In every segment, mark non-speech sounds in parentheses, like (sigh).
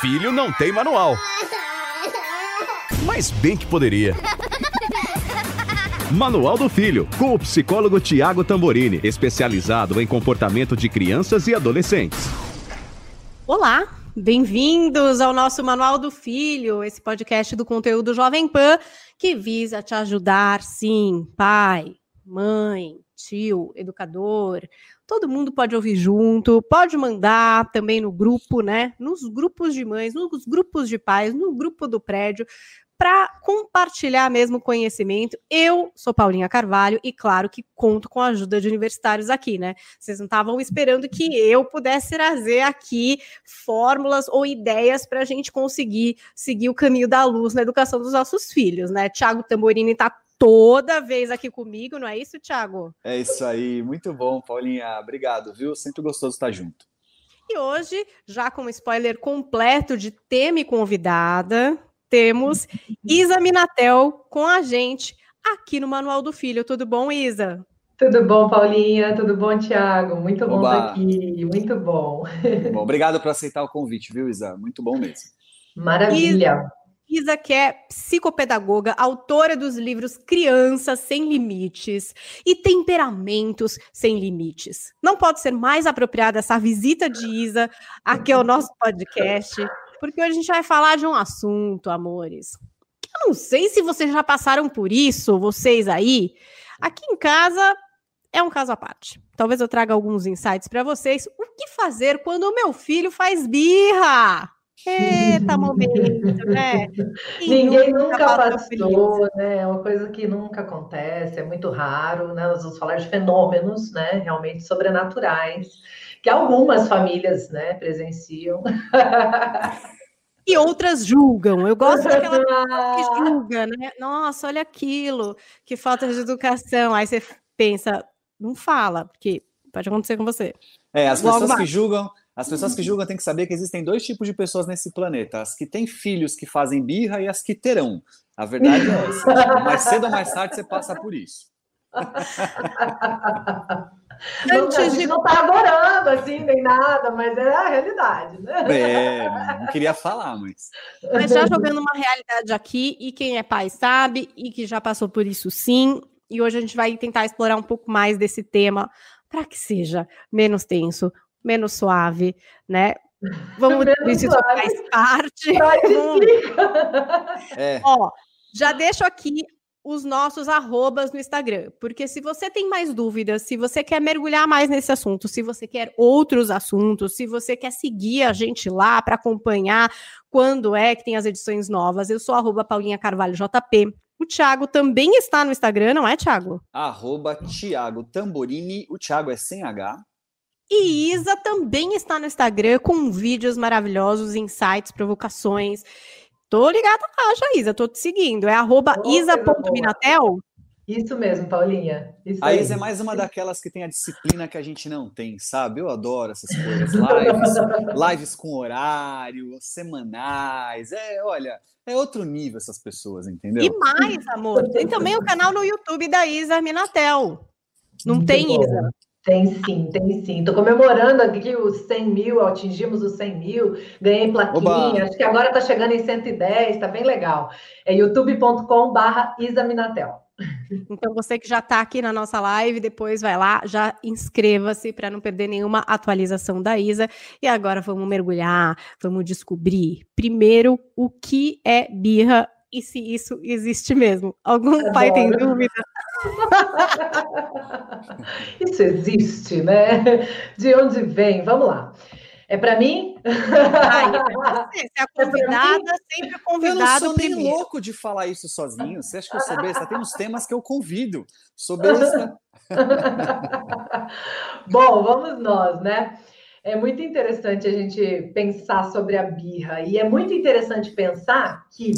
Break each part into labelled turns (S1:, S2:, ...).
S1: Filho não tem manual. Mas bem que poderia. Manual do Filho, com o psicólogo Tiago Tamborini, especializado em comportamento de crianças e adolescentes.
S2: Olá, bem-vindos ao nosso Manual do Filho, esse podcast do conteúdo Jovem Pan que visa te ajudar, sim, pai, mãe, tio, educador, todo mundo pode ouvir junto, pode mandar também no grupo, né? Nos grupos de mães, nos grupos de pais, no grupo do prédio, para compartilhar mesmo conhecimento. Eu sou Paulinha Carvalho e, claro, que conto com a ajuda de universitários aqui, né? Vocês não estavam esperando que eu pudesse trazer aqui fórmulas ou ideias para a gente conseguir seguir o caminho da luz na educação dos nossos filhos, né? Tiago Tamborini está toda vez aqui comigo, não é isso, Tiago?
S3: É isso aí, muito bom, Paulinha. Obrigado, viu? Sempre gostoso estar junto.
S2: E hoje, já com um spoiler completo de tema e convidada, temos (laughs) Isa Minatel com a gente aqui no Manual do Filho. Tudo bom, Isa?
S4: Tudo bom, Paulinha? Tudo bom, Tiago? Muito bom Oba. estar aqui, muito bom.
S3: bom. (laughs) Obrigado por aceitar o convite, viu, Isa? Muito bom mesmo.
S4: Maravilha.
S2: Isa, que é psicopedagoga, autora dos livros Crianças Sem Limites e Temperamentos Sem Limites. Não pode ser mais apropriada essa visita de Isa aqui ao nosso podcast porque hoje a gente vai falar de um assunto, amores. Eu não sei se vocês já passaram por isso, vocês aí. Aqui em casa é um caso à parte. Talvez eu traga alguns insights para vocês. O que fazer quando o meu filho faz birra? Eita, (laughs) momento, né?
S4: Ninguém nunca, nunca passou, né? É uma coisa que nunca acontece, é muito raro, né? Nós vamos falar de fenômenos, né? Realmente sobrenaturais que algumas famílias né, presenciam.
S2: E outras julgam. Eu gosto daquela que julga, né? Nossa, olha aquilo, que falta de educação. Aí você pensa, não fala, porque pode acontecer com você.
S3: É, as pessoas que julgam, as pessoas que julgam têm que saber que existem dois tipos de pessoas nesse planeta: as que têm filhos que fazem birra e as que terão. A verdade é essa. (laughs) Mais cedo ou mais tarde você passa por isso. (laughs)
S4: Não, a gente não está adorando assim, nem nada, mas é a realidade, né?
S3: É, não queria falar, mas.
S2: Mas já jogando uma realidade aqui, e quem é pai sabe, e que já passou por isso sim, e hoje a gente vai tentar explorar um pouco mais desse tema para que seja menos tenso, menos suave, né? Vamos ver se isso faz (laughs) parte. É. Ó, já deixo aqui os nossos arrobas no Instagram. Porque se você tem mais dúvidas, se você quer mergulhar mais nesse assunto, se você quer outros assuntos, se você quer seguir a gente lá para acompanhar quando é que tem as edições novas, eu sou arroba Paulinha Carvalho JP. O Thiago também está no Instagram, não é, Thiago?
S3: Arroba Thiago Tamborini. O Thiago é sem H.
S2: E Isa também está no Instagram com vídeos maravilhosos, insights, provocações. Tô ligada lá, Jaísa, tô te seguindo. É arroba isa.minatel?
S4: Isso mesmo, Paulinha. Isso
S3: a Isa é mais uma daquelas que tem a disciplina que a gente não tem, sabe? Eu adoro essas (laughs) coisas. Lives, lives com horário, semanais. É, olha, é outro nível essas pessoas, entendeu?
S2: E mais, amor. Tem também o canal no YouTube da Isa Minatel. Não Muito tem, bom. Isa?
S4: Tem sim, tem sim. Estou comemorando aqui os 100 mil, atingimos os 100 mil, ganhei plaquinha, Oba. acho que agora está chegando em 110, está bem legal. É youtube.com barra isaminatel.
S2: Então você que já está aqui na nossa live, depois vai lá, já inscreva-se para não perder nenhuma atualização da Isa. E agora vamos mergulhar, vamos descobrir primeiro o que é birra e se isso existe mesmo. Algum Adoro. pai tem dúvida? (laughs)
S4: isso existe, né? De onde vem? Vamos lá. É para mim?
S2: Ai, é (laughs) você. Você é a é convidada, é sempre convidado. Eu não
S3: sou nem primeiro. louco de falar isso sozinho. Você acha que eu sou besta? Tem uns temas que eu convido. Sou besta. (laughs)
S4: Bom, vamos nós, né? É muito interessante a gente pensar sobre a birra. E é muito interessante pensar que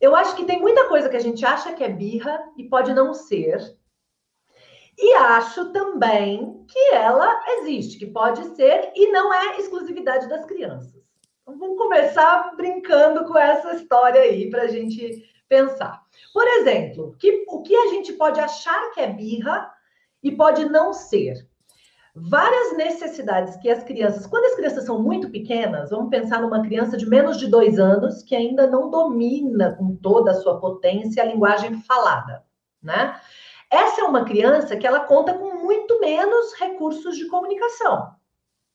S4: eu acho que tem muita coisa que a gente acha que é birra e pode não ser. E acho também que ela existe, que pode ser e não é exclusividade das crianças. Então vamos começar brincando com essa história aí para a gente pensar. Por exemplo, que, o que a gente pode achar que é birra e pode não ser? Várias necessidades que as crianças, quando as crianças são muito pequenas, vamos pensar numa criança de menos de dois anos que ainda não domina com toda a sua potência a linguagem falada, né? Essa é uma criança que ela conta com muito menos recursos de comunicação,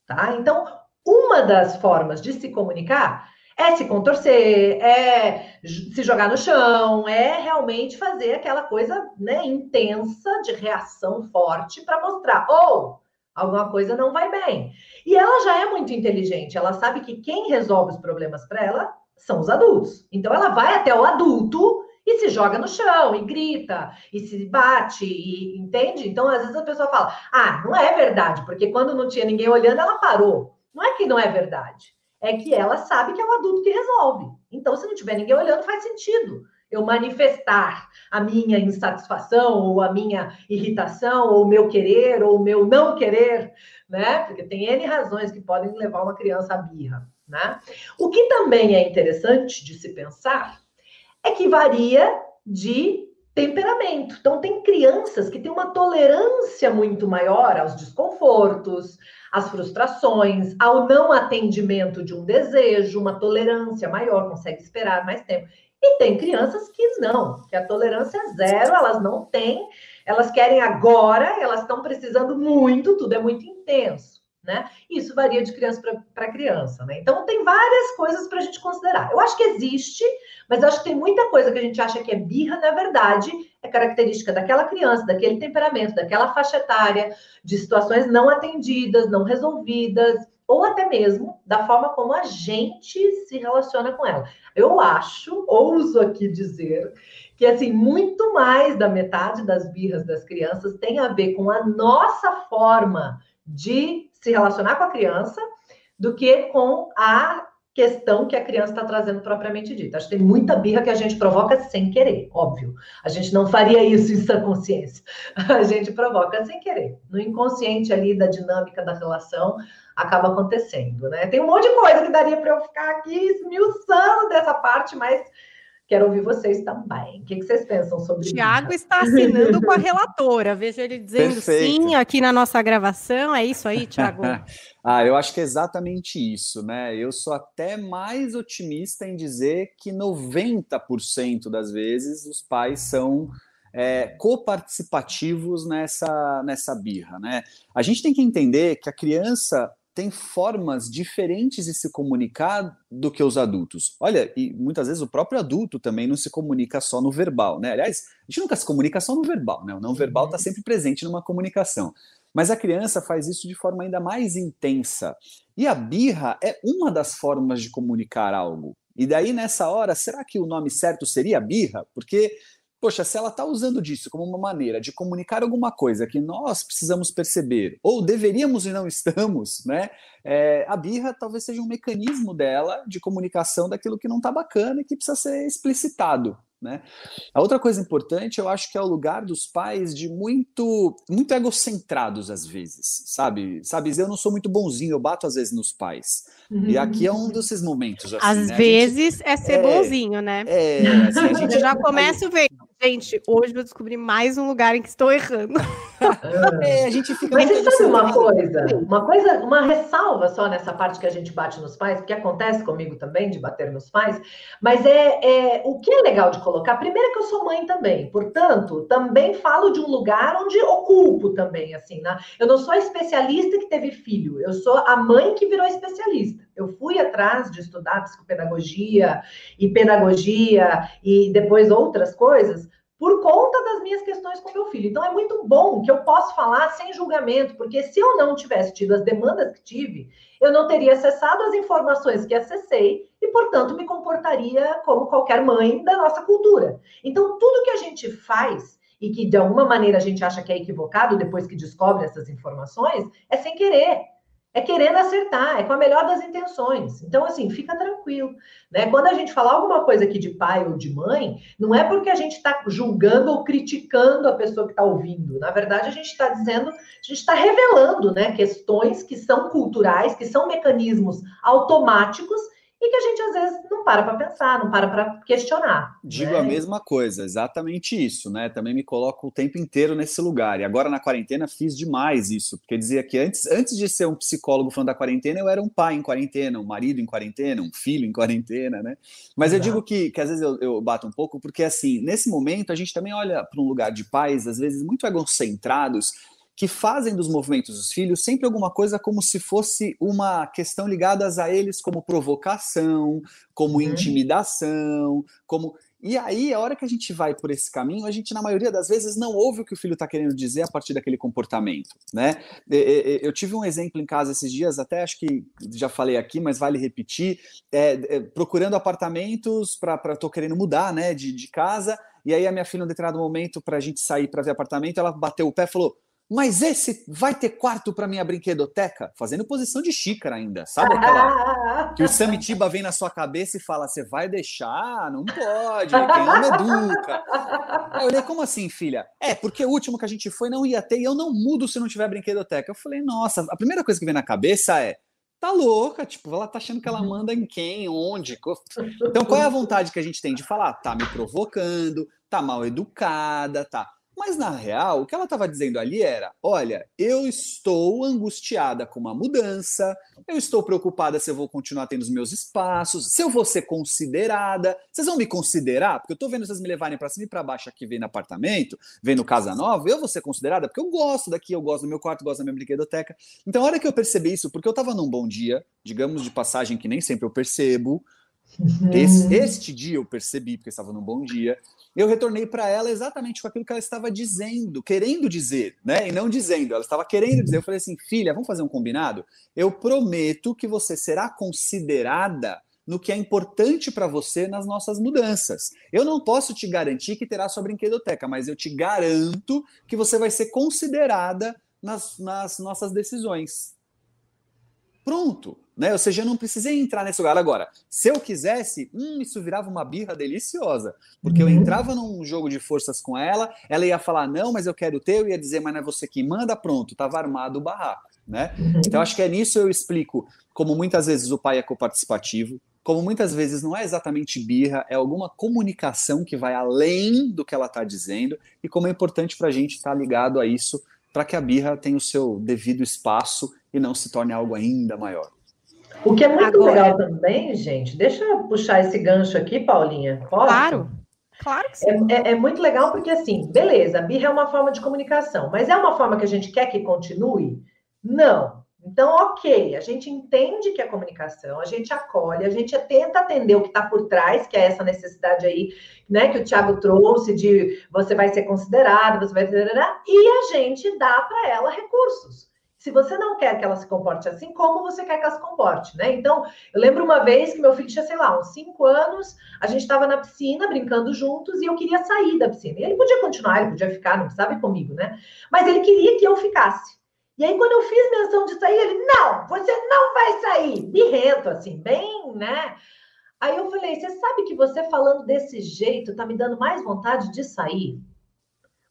S4: tá? Então, uma das formas de se comunicar é se contorcer, é se jogar no chão, é realmente fazer aquela coisa né, intensa de reação forte para mostrar, ou oh, alguma coisa não vai bem. E ela já é muito inteligente, ela sabe que quem resolve os problemas para ela são os adultos. Então ela vai até o adulto e se joga no chão, e grita, e se bate, e entende? Então, às vezes a pessoa fala: ah, não é verdade, porque quando não tinha ninguém olhando, ela parou. Não é que não é verdade é que ela sabe que é o adulto que resolve. Então, se não tiver ninguém olhando, faz sentido eu manifestar a minha insatisfação, ou a minha irritação, ou o meu querer, ou o meu não querer, né? Porque tem N razões que podem levar uma criança à birra, né? O que também é interessante de se pensar é que varia de temperamento. Então, tem crianças que têm uma tolerância muito maior aos desconfortos, às frustrações, ao não atendimento de um desejo, uma tolerância maior, consegue esperar mais tempo. E tem crianças que não, que a tolerância é zero, elas não têm, elas querem agora, elas estão precisando muito, tudo é muito intenso né? Isso varia de criança para criança, né? Então tem várias coisas para a gente considerar. Eu acho que existe, mas eu acho que tem muita coisa que a gente acha que é birra, na verdade, é característica daquela criança, daquele temperamento, daquela faixa etária, de situações não atendidas, não resolvidas, ou até mesmo da forma como a gente se relaciona com ela. Eu acho, ouso aqui dizer, que assim, muito mais da metade das birras das crianças tem a ver com a nossa forma de se relacionar com a criança do que com a questão que a criança está trazendo propriamente dita. Acho que tem muita birra que a gente provoca sem querer, óbvio. A gente não faria isso em sã consciência. (laughs) A gente provoca sem querer. No inconsciente ali da dinâmica da relação acaba acontecendo, né? Tem um monte de coisa que daria para eu ficar aqui esmiuçando dessa parte, mas Quero ouvir vocês também. O que, vocês pensam sobre isso?
S2: Tiago está assinando com a relatora. Vejo ele dizendo (laughs) Perfeito. sim aqui na nossa gravação. É isso aí, Tiago? (laughs)
S3: ah, eu acho que é exatamente isso, né? Eu sou até mais otimista em dizer que 90% das vezes os pais são é, coparticipativos nessa, nessa birra, né? A gente tem que entender que a criança tem formas diferentes de se comunicar do que os adultos. Olha, e muitas vezes o próprio adulto também não se comunica só no verbal, né? Aliás, a gente nunca se comunica só no verbal, né? O não verbal está sempre presente numa comunicação. Mas a criança faz isso de forma ainda mais intensa. E a birra é uma das formas de comunicar algo. E daí, nessa hora, será que o nome certo seria birra? Porque poxa, se ela está usando disso como uma maneira de comunicar alguma coisa que nós precisamos perceber, ou deveríamos e não estamos, né? É, a birra talvez seja um mecanismo dela de comunicação daquilo que não está bacana e que precisa ser explicitado. Né? A outra coisa importante, eu acho que é o lugar dos pais de muito muito egocentrados às vezes, sabe? Sabe, eu não sou muito bonzinho, eu bato às vezes nos pais. Uhum. E aqui é um desses momentos.
S2: Assim, às
S3: né?
S2: vezes gente, é ser é, bonzinho, né?
S3: É, assim, a gente
S2: já começa vendo. Gente, hoje eu descobri mais um lugar em que estou errando. (laughs)
S4: É, a gente fica Mas você sabe uma coisa? Uma coisa, uma ressalva só nessa parte que a gente bate nos pais, porque acontece comigo também de bater nos pais, mas é, é o que é legal de colocar. Primeiro é que eu sou mãe também, portanto, também falo de um lugar onde ocupo também, assim, né? Eu não sou a especialista que teve filho, eu sou a mãe que virou especialista. Eu fui atrás de estudar psicopedagogia e pedagogia e depois outras coisas por conta das minhas questões com meu filho. Então é muito bom que eu possa falar sem julgamento, porque se eu não tivesse tido as demandas que tive, eu não teria acessado as informações que acessei e, portanto, me comportaria como qualquer mãe da nossa cultura. Então, tudo que a gente faz e que de alguma maneira a gente acha que é equivocado depois que descobre essas informações, é sem querer é querendo acertar, é com a melhor das intenções. Então, assim, fica tranquilo. Né? Quando a gente fala alguma coisa aqui de pai ou de mãe, não é porque a gente está julgando ou criticando a pessoa que está ouvindo. Na verdade, a gente está dizendo, a gente está revelando né, questões que são culturais, que são mecanismos automáticos e que a gente às vezes não para para pensar, não para para questionar.
S3: Digo
S4: né?
S3: a mesma coisa, exatamente isso, né? Também me coloco o tempo inteiro nesse lugar. E agora na quarentena fiz demais isso, porque dizia que antes, antes de ser um psicólogo falando da quarentena, eu era um pai em quarentena, um marido em quarentena, um filho em quarentena, né? Mas Exato. eu digo que, que às vezes eu, eu bato um pouco, porque assim, nesse momento a gente também olha para um lugar de pais, às vezes muito egocentrados, que fazem dos movimentos dos filhos sempre alguma coisa como se fosse uma questão ligada a eles como provocação, como uhum. intimidação, como e aí, a hora que a gente vai por esse caminho, a gente, na maioria das vezes, não ouve o que o filho está querendo dizer a partir daquele comportamento, né? Eu tive um exemplo em casa esses dias, até acho que já falei aqui, mas vale repetir, é, é, procurando apartamentos para estou querendo mudar, né, de, de casa, e aí a minha filha, em um determinado momento, para a gente sair para ver apartamento, ela bateu o pé e falou, mas esse vai ter quarto para minha brinquedoteca? Fazendo posição de xícara ainda, sabe aquela (laughs) que o Samitiba vem na sua cabeça e fala: você vai deixar? Não pode, quem ama educa. Aí eu olhei, como assim, filha? É, porque o último que a gente foi não ia ter e eu não mudo se não tiver brinquedoteca. Eu falei, nossa, a primeira coisa que vem na cabeça é. Tá louca, tipo, ela tá achando que ela manda em quem, onde. Então, qual é a vontade que a gente tem de falar? Tá me provocando, tá mal educada, tá mas na real, o que ela estava dizendo ali era: olha, eu estou angustiada com uma mudança, eu estou preocupada se eu vou continuar tendo os meus espaços, se eu vou ser considerada. Vocês vão me considerar? Porque eu estou vendo vocês me levarem para cima e para baixo aqui, vendo apartamento, vendo casa nova, eu vou ser considerada? Porque eu gosto daqui, eu gosto do meu quarto, gosto da minha brinquedoteca. Então, a hora que eu percebi isso, porque eu estava num bom dia, digamos de passagem que nem sempre eu percebo, esse, este dia eu percebi, porque estava num bom dia eu retornei para ela exatamente com aquilo que ela estava dizendo, querendo dizer, né? E não dizendo, ela estava querendo dizer. Eu falei assim, filha, vamos fazer um combinado? Eu prometo que você será considerada no que é importante para você nas nossas mudanças. Eu não posso te garantir que terá sua brinquedoteca, mas eu te garanto que você vai ser considerada nas, nas nossas decisões. Pronto. Né? Ou seja, eu não precisei entrar nesse lugar. Agora, se eu quisesse, hum, isso virava uma birra deliciosa. Porque eu uhum. entrava num jogo de forças com ela, ela ia falar, não, mas eu quero o teu, ia dizer, mas não é você que manda, pronto, estava armado o barraco. Né? Uhum. Então, acho que é nisso eu explico como muitas vezes o pai é coparticipativo, como muitas vezes não é exatamente birra, é alguma comunicação que vai além do que ela está dizendo, e como é importante para a gente estar tá ligado a isso, para que a birra tenha o seu devido espaço e não se torne algo ainda maior.
S4: O que é muito Agora... legal também, gente, deixa eu puxar esse gancho aqui, Paulinha.
S2: Posso? Claro. Claro que sim.
S4: É, é, é, muito legal porque, assim, beleza, a birra é uma forma de comunicação, mas é uma forma que a gente quer que continue? Não. Então, ok, a gente entende que é comunicação, a gente acolhe, a gente tenta atender o que está por trás, que é essa necessidade aí, né, que o Tiago trouxe de você vai ser considerado, você vai ser. E a gente dá para ela recursos se você não quer que ela se comporte assim, como você quer que ela se comporte, né? Então, eu lembro uma vez que meu filho tinha, sei lá, uns cinco anos, a gente estava na piscina brincando juntos e eu queria sair da piscina. E ele podia continuar, ele podia ficar, não sabe comigo, né? Mas ele queria que eu ficasse. E aí, quando eu fiz menção de sair, ele, não, você não vai sair. Birrento, assim, bem, né? Aí eu falei, você sabe que você falando desse jeito tá me dando mais vontade de sair?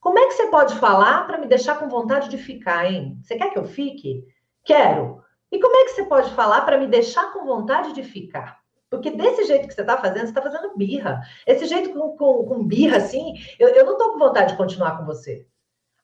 S4: Como é que você pode falar para me deixar com vontade de ficar, hein? Você quer que eu fique? Quero. E como é que você pode falar para me deixar com vontade de ficar? Porque desse jeito que você está fazendo, você está fazendo birra. Esse jeito com, com, com birra, assim, eu, eu não estou com vontade de continuar com você.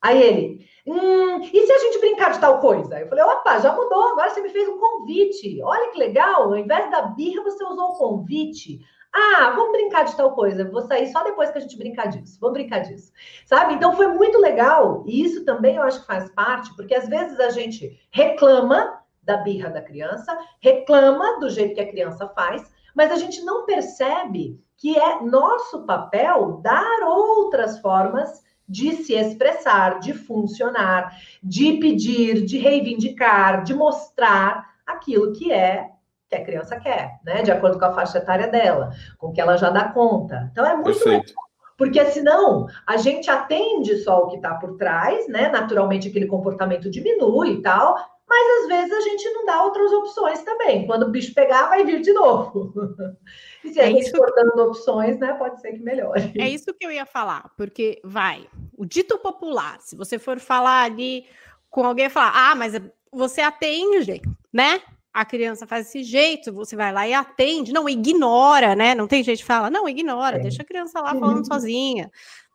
S4: Aí ele, hum, e se a gente brincar de tal coisa? Eu falei, opa, já mudou, agora você me fez um convite. Olha que legal, ao invés da birra, você usou o convite. Ah, vamos brincar de tal coisa. Vou sair só depois que a gente brincar disso. Vamos brincar disso. Sabe? Então foi muito legal. E isso também eu acho que faz parte, porque às vezes a gente reclama da birra da criança, reclama do jeito que a criança faz, mas a gente não percebe que é nosso papel dar outras formas de se expressar, de funcionar, de pedir, de reivindicar, de mostrar aquilo que é que a criança quer, né? De acordo com a faixa etária dela, com que ela já dá conta. Então é muito Perfeito. Porque senão a gente atende só o que está por trás, né? Naturalmente aquele comportamento diminui e tal, mas às vezes a gente não dá outras opções também. Quando o bicho pegar, vai vir de novo. (laughs) E se a é gente for dando opções, né? Pode ser que melhore.
S2: É isso que eu ia falar, porque vai, o dito popular, se você for falar ali com alguém falar, ah, mas você atende, né? A criança faz desse jeito, você vai lá e atende, não, ignora, né? Não tem gente que fala, não, ignora, é. deixa a criança lá falando uhum. sozinha,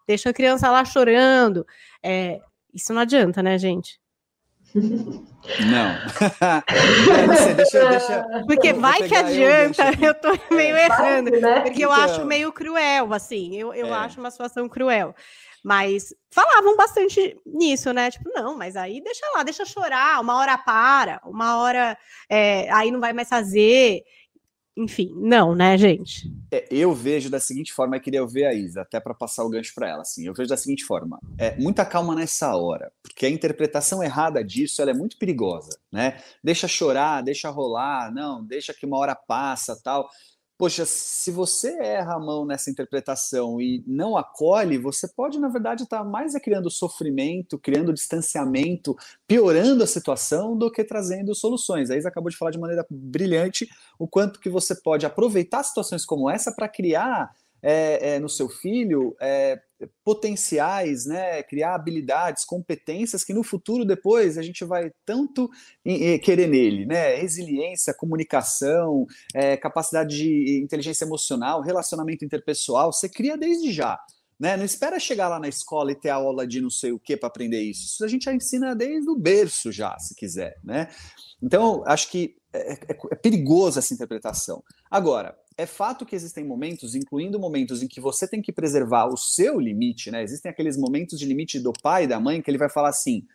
S2: deixa a criança lá chorando. É, isso não adianta, né, gente?
S3: Não. (laughs)
S2: deixa, deixa, (laughs) porque vai que adianta, eu, tô meio é, errando, né? porque eu acho então. meio cruel, assim, eu, eu é. acho uma situação cruel. Mas falavam bastante nisso, né? Tipo, não, mas aí deixa lá, deixa chorar, uma hora para, uma hora é, aí não vai mais fazer. Enfim, não, né, gente?
S3: É, eu vejo da seguinte forma, eu queria ver a Isa, até para passar o gancho para ela. Assim, eu vejo da seguinte forma: é, muita calma nessa hora, porque a interpretação errada disso ela é muito perigosa, né? Deixa chorar, deixa rolar, não, deixa que uma hora passa, tal poxa, se você erra a mão nessa interpretação e não acolhe, você pode, na verdade, estar tá mais é criando sofrimento, criando distanciamento, piorando a situação do que trazendo soluções. A Isa acabou de falar de maneira brilhante o quanto que você pode aproveitar situações como essa para criar é, é, no seu filho é, potenciais, né, criar habilidades, competências que no futuro depois a gente vai tanto querer nele, né, resiliência, comunicação, é, capacidade de inteligência emocional, relacionamento interpessoal, você cria desde já. Né? Não espera chegar lá na escola e ter aula de não sei o que para aprender isso. Isso a gente já ensina desde o berço já, se quiser, né? Então, acho que é, é, é perigoso essa interpretação. Agora, é fato que existem momentos, incluindo momentos em que você tem que preservar o seu limite, né? Existem aqueles momentos de limite do pai e da mãe que ele vai falar assim: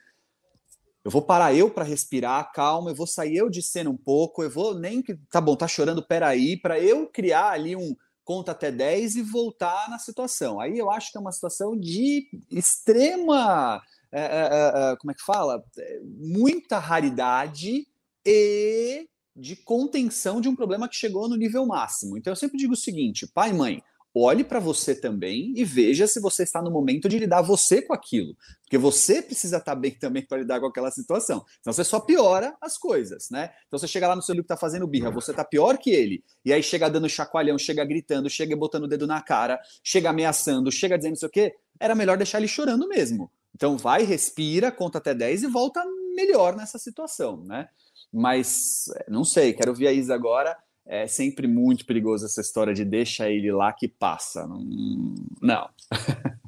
S3: eu vou parar eu para respirar, calma, eu vou sair eu de cena um pouco, eu vou nem que tá bom, tá chorando, peraí, para eu criar ali um conta até 10 e voltar na situação. Aí eu acho que é uma situação de extrema, é, é, é, como é que fala? É, muita raridade e de contenção de um problema que chegou no nível máximo. Então eu sempre digo o seguinte, pai e mãe, olhe para você também e veja se você está no momento de lidar você com aquilo. Porque você precisa estar bem também para lidar com aquela situação. Senão você só piora as coisas, né? Então você chega lá no seu livro que está fazendo birra, você está pior que ele. E aí chega dando chacoalhão, chega gritando, chega botando o dedo na cara, chega ameaçando, chega dizendo isso o quê. Era melhor deixar ele chorando mesmo. Então vai, respira, conta até 10 e volta melhor nessa situação, né? Mas não sei, quero ver a Isa agora. É sempre muito perigoso essa história de deixa ele lá que passa. Não. não. (laughs)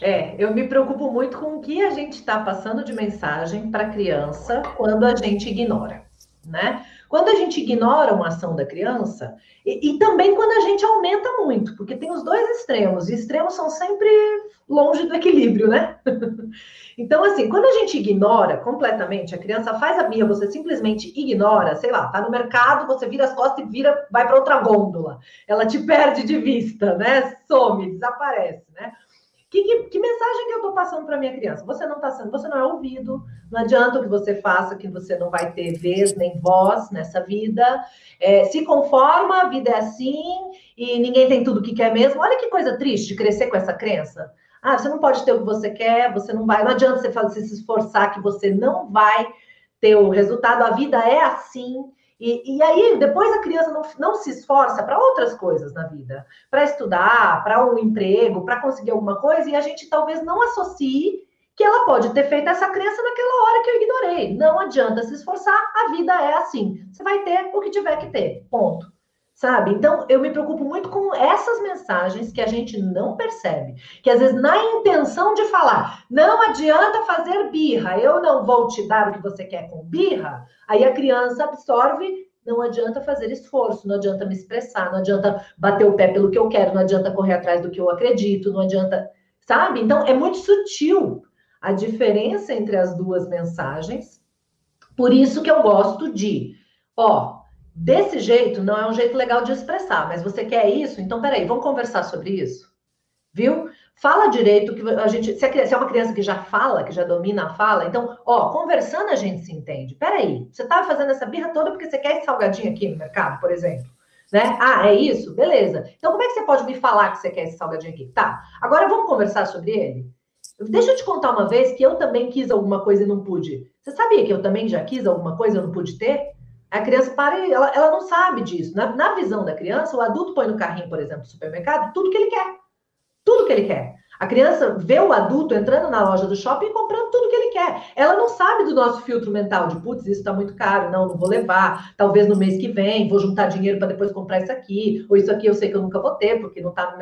S4: É, eu me preocupo muito com o que a gente está passando de mensagem para a criança quando a gente ignora, né? Quando a gente ignora uma ação da criança, e, e, também quando a gente aumenta muito, porque tem os dois extremos, e extremos são sempre longe do equilíbrio, né? (laughs) então, assim, quando a gente ignora completamente, a criança faz a birra, você simplesmente ignora, sei lá, tá no mercado, você vira as costas e vira, vai para outra gôndola. Ela te perde de vista, né? Some, desaparece, né? Que, que, que, mensagem que eu estou passando para minha criança? Você não está sendo, você não é ouvido, não adianta o que você faça, que você não vai ter vez nem voz nessa vida. É, se conforma, a vida é assim e ninguém tem tudo que quer mesmo. Olha que coisa triste crescer com essa crença. Ah, você não pode ter o que você quer, você não vai, não adianta você fazer, se esforçar que você não vai ter o resultado, a vida é assim. E, e aí, depois a criança não, não se esforça para outras coisas na vida, para estudar, para um emprego, para conseguir alguma coisa, e a gente talvez não associe que ela pode ter feito essa crença naquela hora que eu ignorei. Não adianta se esforçar, a vida é assim. Você vai ter o que tiver que ter. Ponto sabe? Então, eu me preocupo muito com essas mensagens que a gente não percebe, que às vezes na intenção de falar, não adianta fazer birra, eu não vou te dar o que você quer com birra, aí a criança absorve, não adianta fazer esforço, não adianta me expressar, não adianta bater o pé pelo que eu quero, não adianta correr atrás do que eu acredito, não adianta, sabe? Então, é muito sutil a diferença entre as duas mensagens. Por isso que eu gosto de, ó, Desse jeito, não é um jeito legal de expressar, mas você quer isso? Então, peraí, vamos conversar sobre isso? Viu? Fala direito que a gente. Se é, uma criança que já fala, que já domina a fala, então, ó, conversando a gente se entende. Peraí, você tá fazendo essa birra toda porque você quer esse salgadinho aqui no mercado, por exemplo. Né? Ah, é isso? Beleza. Então, como é que você pode me falar que você quer esse salgadinho aqui? Tá. Agora vamos conversar sobre ele? Deixa eu te contar uma vez que eu também quis alguma coisa e não pude. Você sabia que eu também já quis alguma coisa e não pude ter? A criança para e ela, ela não sabe disso. Na, na visão da criança, o adulto põe no carrinho, por exemplo, do supermercado, tudo que ele quer. Tudo que ele quer. A criança vê o adulto entrando na loja do shopping e comprando tudo que ele quer. Ela não sabe do nosso filtro mental de, putz, isso está muito caro, não, não vou levar. Talvez no mês que vem, vou juntar dinheiro para depois comprar isso aqui. Ou isso aqui eu sei que eu nunca vou ter, porque não está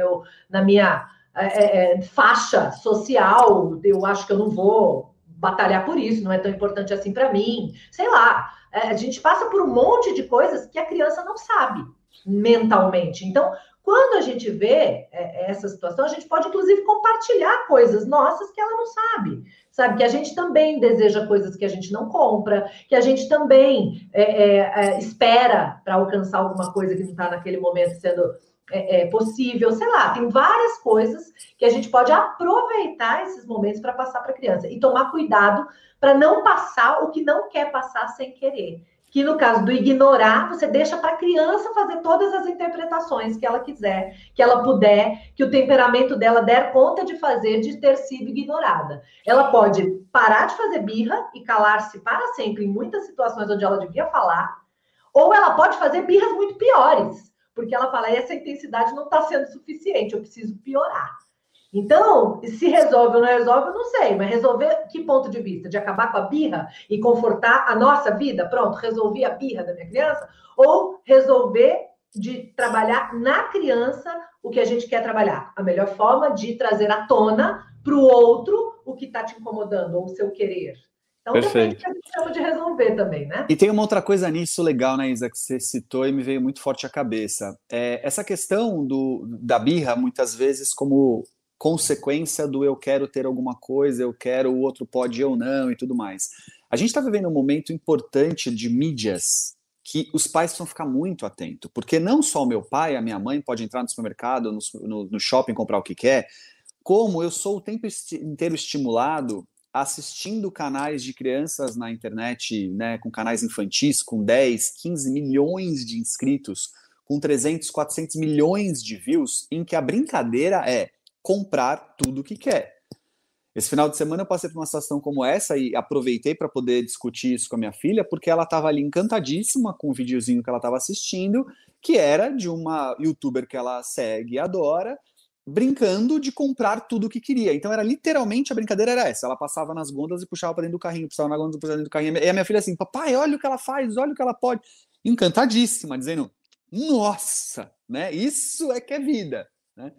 S4: na minha é, é, é, faixa social. Eu acho que eu não vou batalhar por isso, não é tão importante assim para mim. Sei lá. É, a gente passa por um monte de coisas que a criança não sabe mentalmente. Então, quando a gente vê é, essa situação, a gente pode, inclusive, compartilhar coisas nossas que ela não sabe. Sabe? Que a gente também deseja coisas que a gente não compra, que a gente também é, é, é espera para alcançar alguma coisa que não está naquele momento sendo é, é, possível. Sei lá, tem várias coisas que a gente pode aproveitar esses momentos para passar para a criança e tomar cuidado para não passar o que não quer passar sem querer que no caso do ignorar, você deixa para a criança fazer todas as interpretações que ela quiser, que ela puder, que o temperamento dela der conta de fazer de ter sido ignorada. Ela pode parar de fazer birra e calar-se para sempre em muitas situações onde ela devia falar, ou ela pode fazer birras muito piores, porque ela fala: essa intensidade não está sendo suficiente, eu preciso piorar. Então, se resolve ou não resolve, eu não sei, mas resolver que ponto de vista? De acabar com a birra e confortar a nossa vida? Pronto, resolvi a birra da minha criança? Ou resolver de trabalhar na criança o que a gente quer trabalhar? A melhor forma de trazer à tona para o outro o que está te incomodando, ou o seu querer. Então, Perfeito. que a gente chama de resolver também, né?
S3: E tem uma outra coisa nisso legal, né, Isa, que você citou e me veio muito forte à cabeça. É, essa questão do, da birra, muitas vezes, como consequência do eu quero ter alguma coisa, eu quero, o outro pode ou não e tudo mais. A gente está vivendo um momento importante de mídias que os pais precisam ficar muito atentos, porque não só o meu pai, a minha mãe pode entrar no supermercado, no, no, no shopping, comprar o que quer, como eu sou o tempo inteiro estimulado assistindo canais de crianças na internet, né, com canais infantis, com 10, 15 milhões de inscritos, com 300, 400 milhões de views, em que a brincadeira é comprar tudo que quer. Esse final de semana eu passei por uma situação como essa e aproveitei para poder discutir isso com a minha filha, porque ela estava ali encantadíssima com o videozinho que ela estava assistindo, que era de uma youtuber que ela segue e adora, brincando de comprar tudo o que queria. Então era literalmente a brincadeira era essa. Ela passava nas gôndolas e puxava para dentro do carrinho, puxava na gôndola e puxava dentro do carrinho. E a minha filha assim, papai, olha o que ela faz, olha o que ela pode. Encantadíssima, dizendo, nossa, né? Isso é que é vida, né?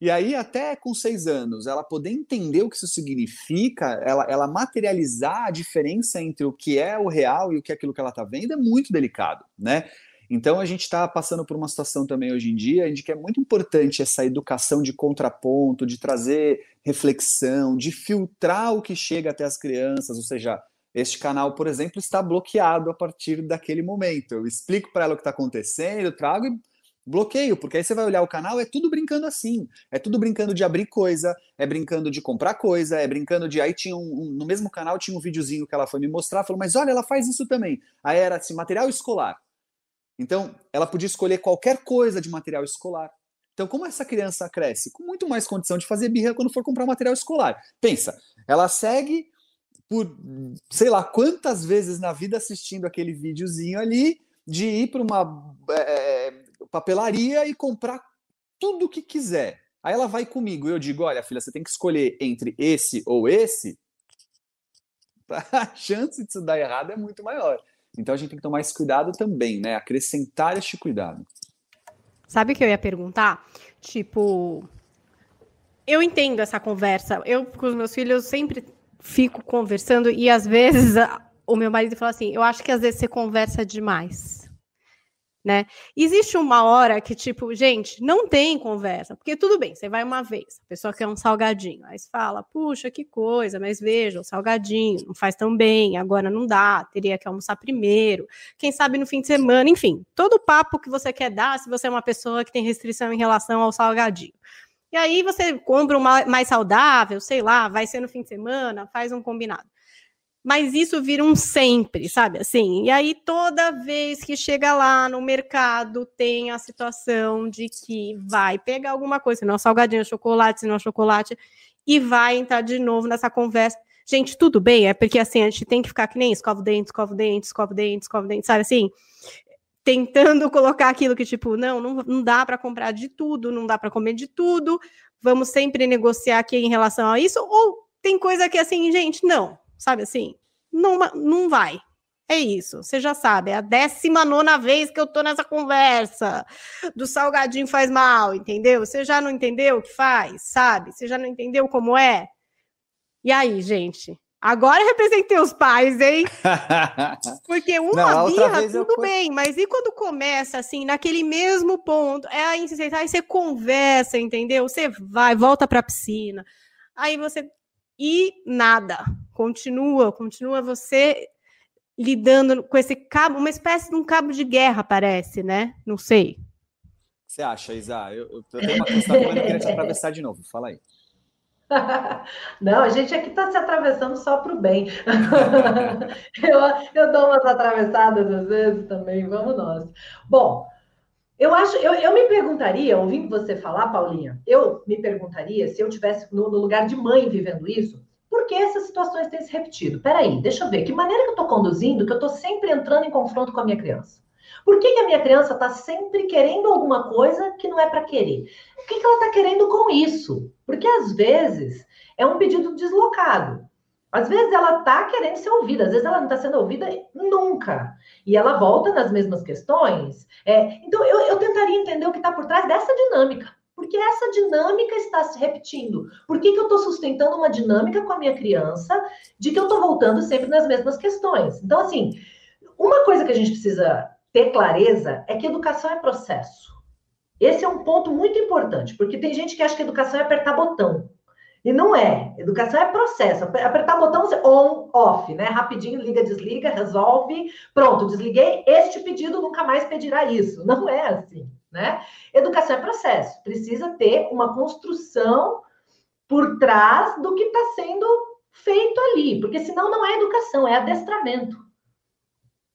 S3: E aí, até com seis anos, ela poder entender o que isso significa, ela, ela materializar a diferença entre o que é o real e o que é aquilo que ela está vendo, é muito delicado, né? Então, a gente está passando por uma situação também hoje em dia de que é muito importante essa educação de contraponto, de trazer reflexão, de filtrar o que chega até as crianças, ou seja, este canal, por exemplo, está bloqueado a partir daquele momento. Eu explico para ela o que está acontecendo, trago e bloqueio, porque aí você vai olhar o canal, é tudo brincando assim. É tudo brincando de abrir coisa, é brincando de comprar coisa, é brincando de. Aí tinha um, um, no mesmo canal tinha um videozinho que ela foi me mostrar, falou, mas olha, ela faz isso também. Aí era assim, material escolar. Então, ela podia escolher qualquer coisa de material escolar. Então, como essa criança cresce? Com muito mais condição de fazer birra quando for comprar material escolar. Pensa, ela segue por sei lá quantas vezes na vida assistindo aquele videozinho ali, de ir para uma é, papelaria e comprar tudo o que quiser. Aí ela vai comigo e eu digo: olha, filha, você tem que escolher entre esse ou esse. (laughs) A chance de isso dar errado é muito maior. Então a gente tem que tomar esse cuidado também, né? Acrescentar este cuidado.
S2: Sabe o que eu ia perguntar? Tipo, eu entendo essa conversa. Eu, com os meus filhos, sempre fico conversando e às vezes (laughs) o meu marido fala assim: eu acho que às vezes você conversa demais né? Existe uma hora que, tipo, gente, não tem conversa, porque tudo bem, você vai uma vez, a pessoa quer um salgadinho, aí você fala, puxa, que coisa, mas veja, o salgadinho não faz tão bem, agora não dá, teria que almoçar primeiro, quem sabe no fim de semana, enfim, todo o papo que você quer dar se você é uma pessoa que tem restrição em relação ao salgadinho. E aí você compra um mais saudável, sei lá, vai ser no fim de semana, faz um combinado mas isso vira um sempre, sabe? Assim, e aí toda vez que chega lá no mercado tem a situação de que vai pegar alguma coisa, se não é salgadinho, chocolate, se não é chocolate, e vai entrar de novo nessa conversa. Gente, tudo bem, é porque assim, a gente tem que ficar que nem escova o dente, escova o dente, escova o dente, escova o dente, sabe assim? tentando (laughs) colocar aquilo que, tipo, não, não, não dá para comprar de tudo, não dá para comer de tudo, vamos sempre negociar aqui em relação a isso, ou tem coisa que assim, gente, não, sabe assim, não, não vai. É isso, você já sabe, é a 19 vez que eu tô nessa conversa do salgadinho faz mal, entendeu? Você já não entendeu o que faz, sabe? Você já não entendeu como é? E aí, gente? Agora representei os pais, hein? (laughs) Porque uma não, birra, tudo eu... bem, mas e quando começa assim, naquele mesmo ponto? É aí você, aí você conversa, entendeu? Você vai, volta para a piscina. Aí você. E nada. Continua, continua você lidando com esse cabo, uma espécie de um cabo de guerra, parece, né? Não sei. O
S3: que você acha, Isa? Eu, eu tenho uma questão, mas eu queria te atravessar de novo. Fala aí. (laughs)
S4: Não, a gente aqui está se atravessando só para o bem. (laughs) eu, eu dou umas atravessadas às vezes também, vamos nós. Bom, eu acho, eu, eu me perguntaria, ouvindo você falar, Paulinha, eu me perguntaria se eu tivesse no, no lugar de mãe vivendo isso, por que essas situações têm se repetido? Peraí, deixa eu ver, que maneira que eu estou conduzindo que eu estou sempre entrando em confronto com a minha criança? Por que, que a minha criança está sempre querendo alguma coisa que não é para querer? O que, que ela está querendo com isso? Porque às vezes é um pedido deslocado. Às vezes ela está querendo ser ouvida, às vezes ela não está sendo ouvida nunca. E ela volta nas mesmas questões. É, então eu, eu tentaria entender o que está por trás dessa dinâmica. Porque essa dinâmica está se repetindo. Por que, que eu estou sustentando uma dinâmica com a minha criança de que eu estou voltando sempre nas mesmas questões? Então, assim, uma coisa que a gente precisa ter clareza é que educação é processo. Esse é um ponto muito importante, porque tem gente que acha que educação é apertar botão. E não é. Educação é processo. Apertar botão on, off, né? Rapidinho, liga, desliga, resolve. Pronto, desliguei. Este pedido nunca mais pedirá isso. (laughs) Não é assim, né? Educação é processo. Precisa ter uma construção por trás do que está sendo feito ali, porque senão não é educação, é adestramento.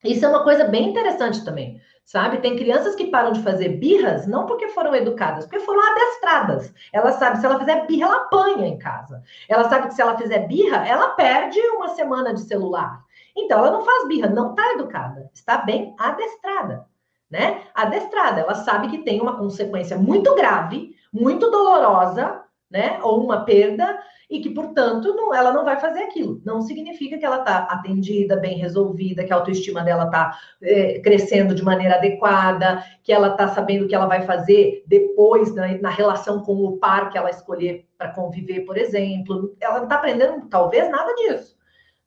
S4: Isso é uma coisa bem interessante também, sabe? Tem crianças que param de fazer birras não porque foram educadas, porque foram adestradas. Ela sabe, se ela fizer birra, ela apanha em casa. Ela sabe que se ela fizer birra, ela perde uma semana de celular. Então, ela não faz birra, não está educada, está bem adestrada, né? Adestrada, ela sabe que tem uma consequência muito grave, muito dolorosa, né? Ou uma perda, e que, portanto, não, ela não vai fazer aquilo. Não significa que ela está atendida, bem resolvida, que a autoestima dela está é, crescendo de maneira adequada, que ela está sabendo o que ela vai fazer depois na, na relação com o par que ela escolher para conviver, por exemplo. Ela não está aprendendo, talvez, nada disso,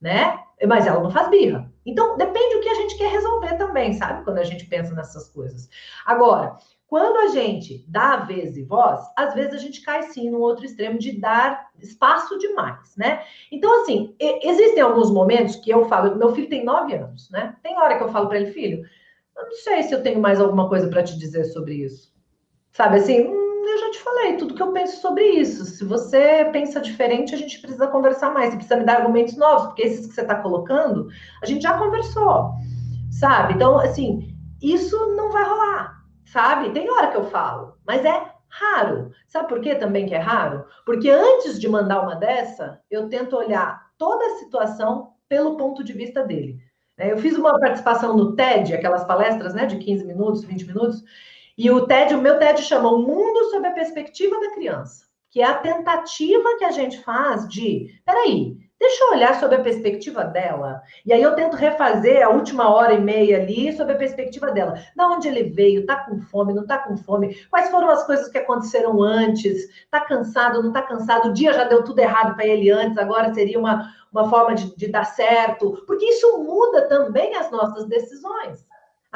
S4: né? Mas ela não faz birra. Então, depende do que a gente quer resolver também, sabe? Quando a gente pensa nessas coisas. Agora, quando a gente dá vez e voz, às vezes a gente cai sim no outro extremo de dar espaço demais, né? Então, assim, existem alguns momentos que eu falo, meu filho tem nove anos, né? Tem hora que eu falo para ele, filho, eu não sei se eu tenho mais alguma coisa para te dizer sobre isso. Sabe assim, hum, eu já te falei tudo que eu penso sobre isso. Se você pensa diferente, a gente precisa conversar mais. Você precisa me dar argumentos novos, porque esses que você está colocando, a gente já conversou, sabe? Então, assim, isso não vai rolar sabe? Tem hora que eu falo, mas é raro. Sabe por que também que é raro? Porque antes de mandar uma dessa, eu tento olhar toda a situação pelo ponto de vista dele. Né? Eu fiz uma participação no TED, aquelas palestras né, de 15 minutos, 20 minutos, e o TED, o meu TED chama O Mundo sob a Perspectiva da Criança, que é a tentativa que a gente faz de, peraí, Deixa eu olhar sobre a perspectiva dela. E aí eu tento refazer a última hora e meia ali sobre a perspectiva dela. Da onde ele veio? Tá com fome? Não tá com fome? Quais foram as coisas que aconteceram antes? Tá cansado? Não tá cansado? O dia já deu tudo errado para ele antes, agora seria uma, uma forma de, de dar certo. Porque isso muda também as nossas decisões.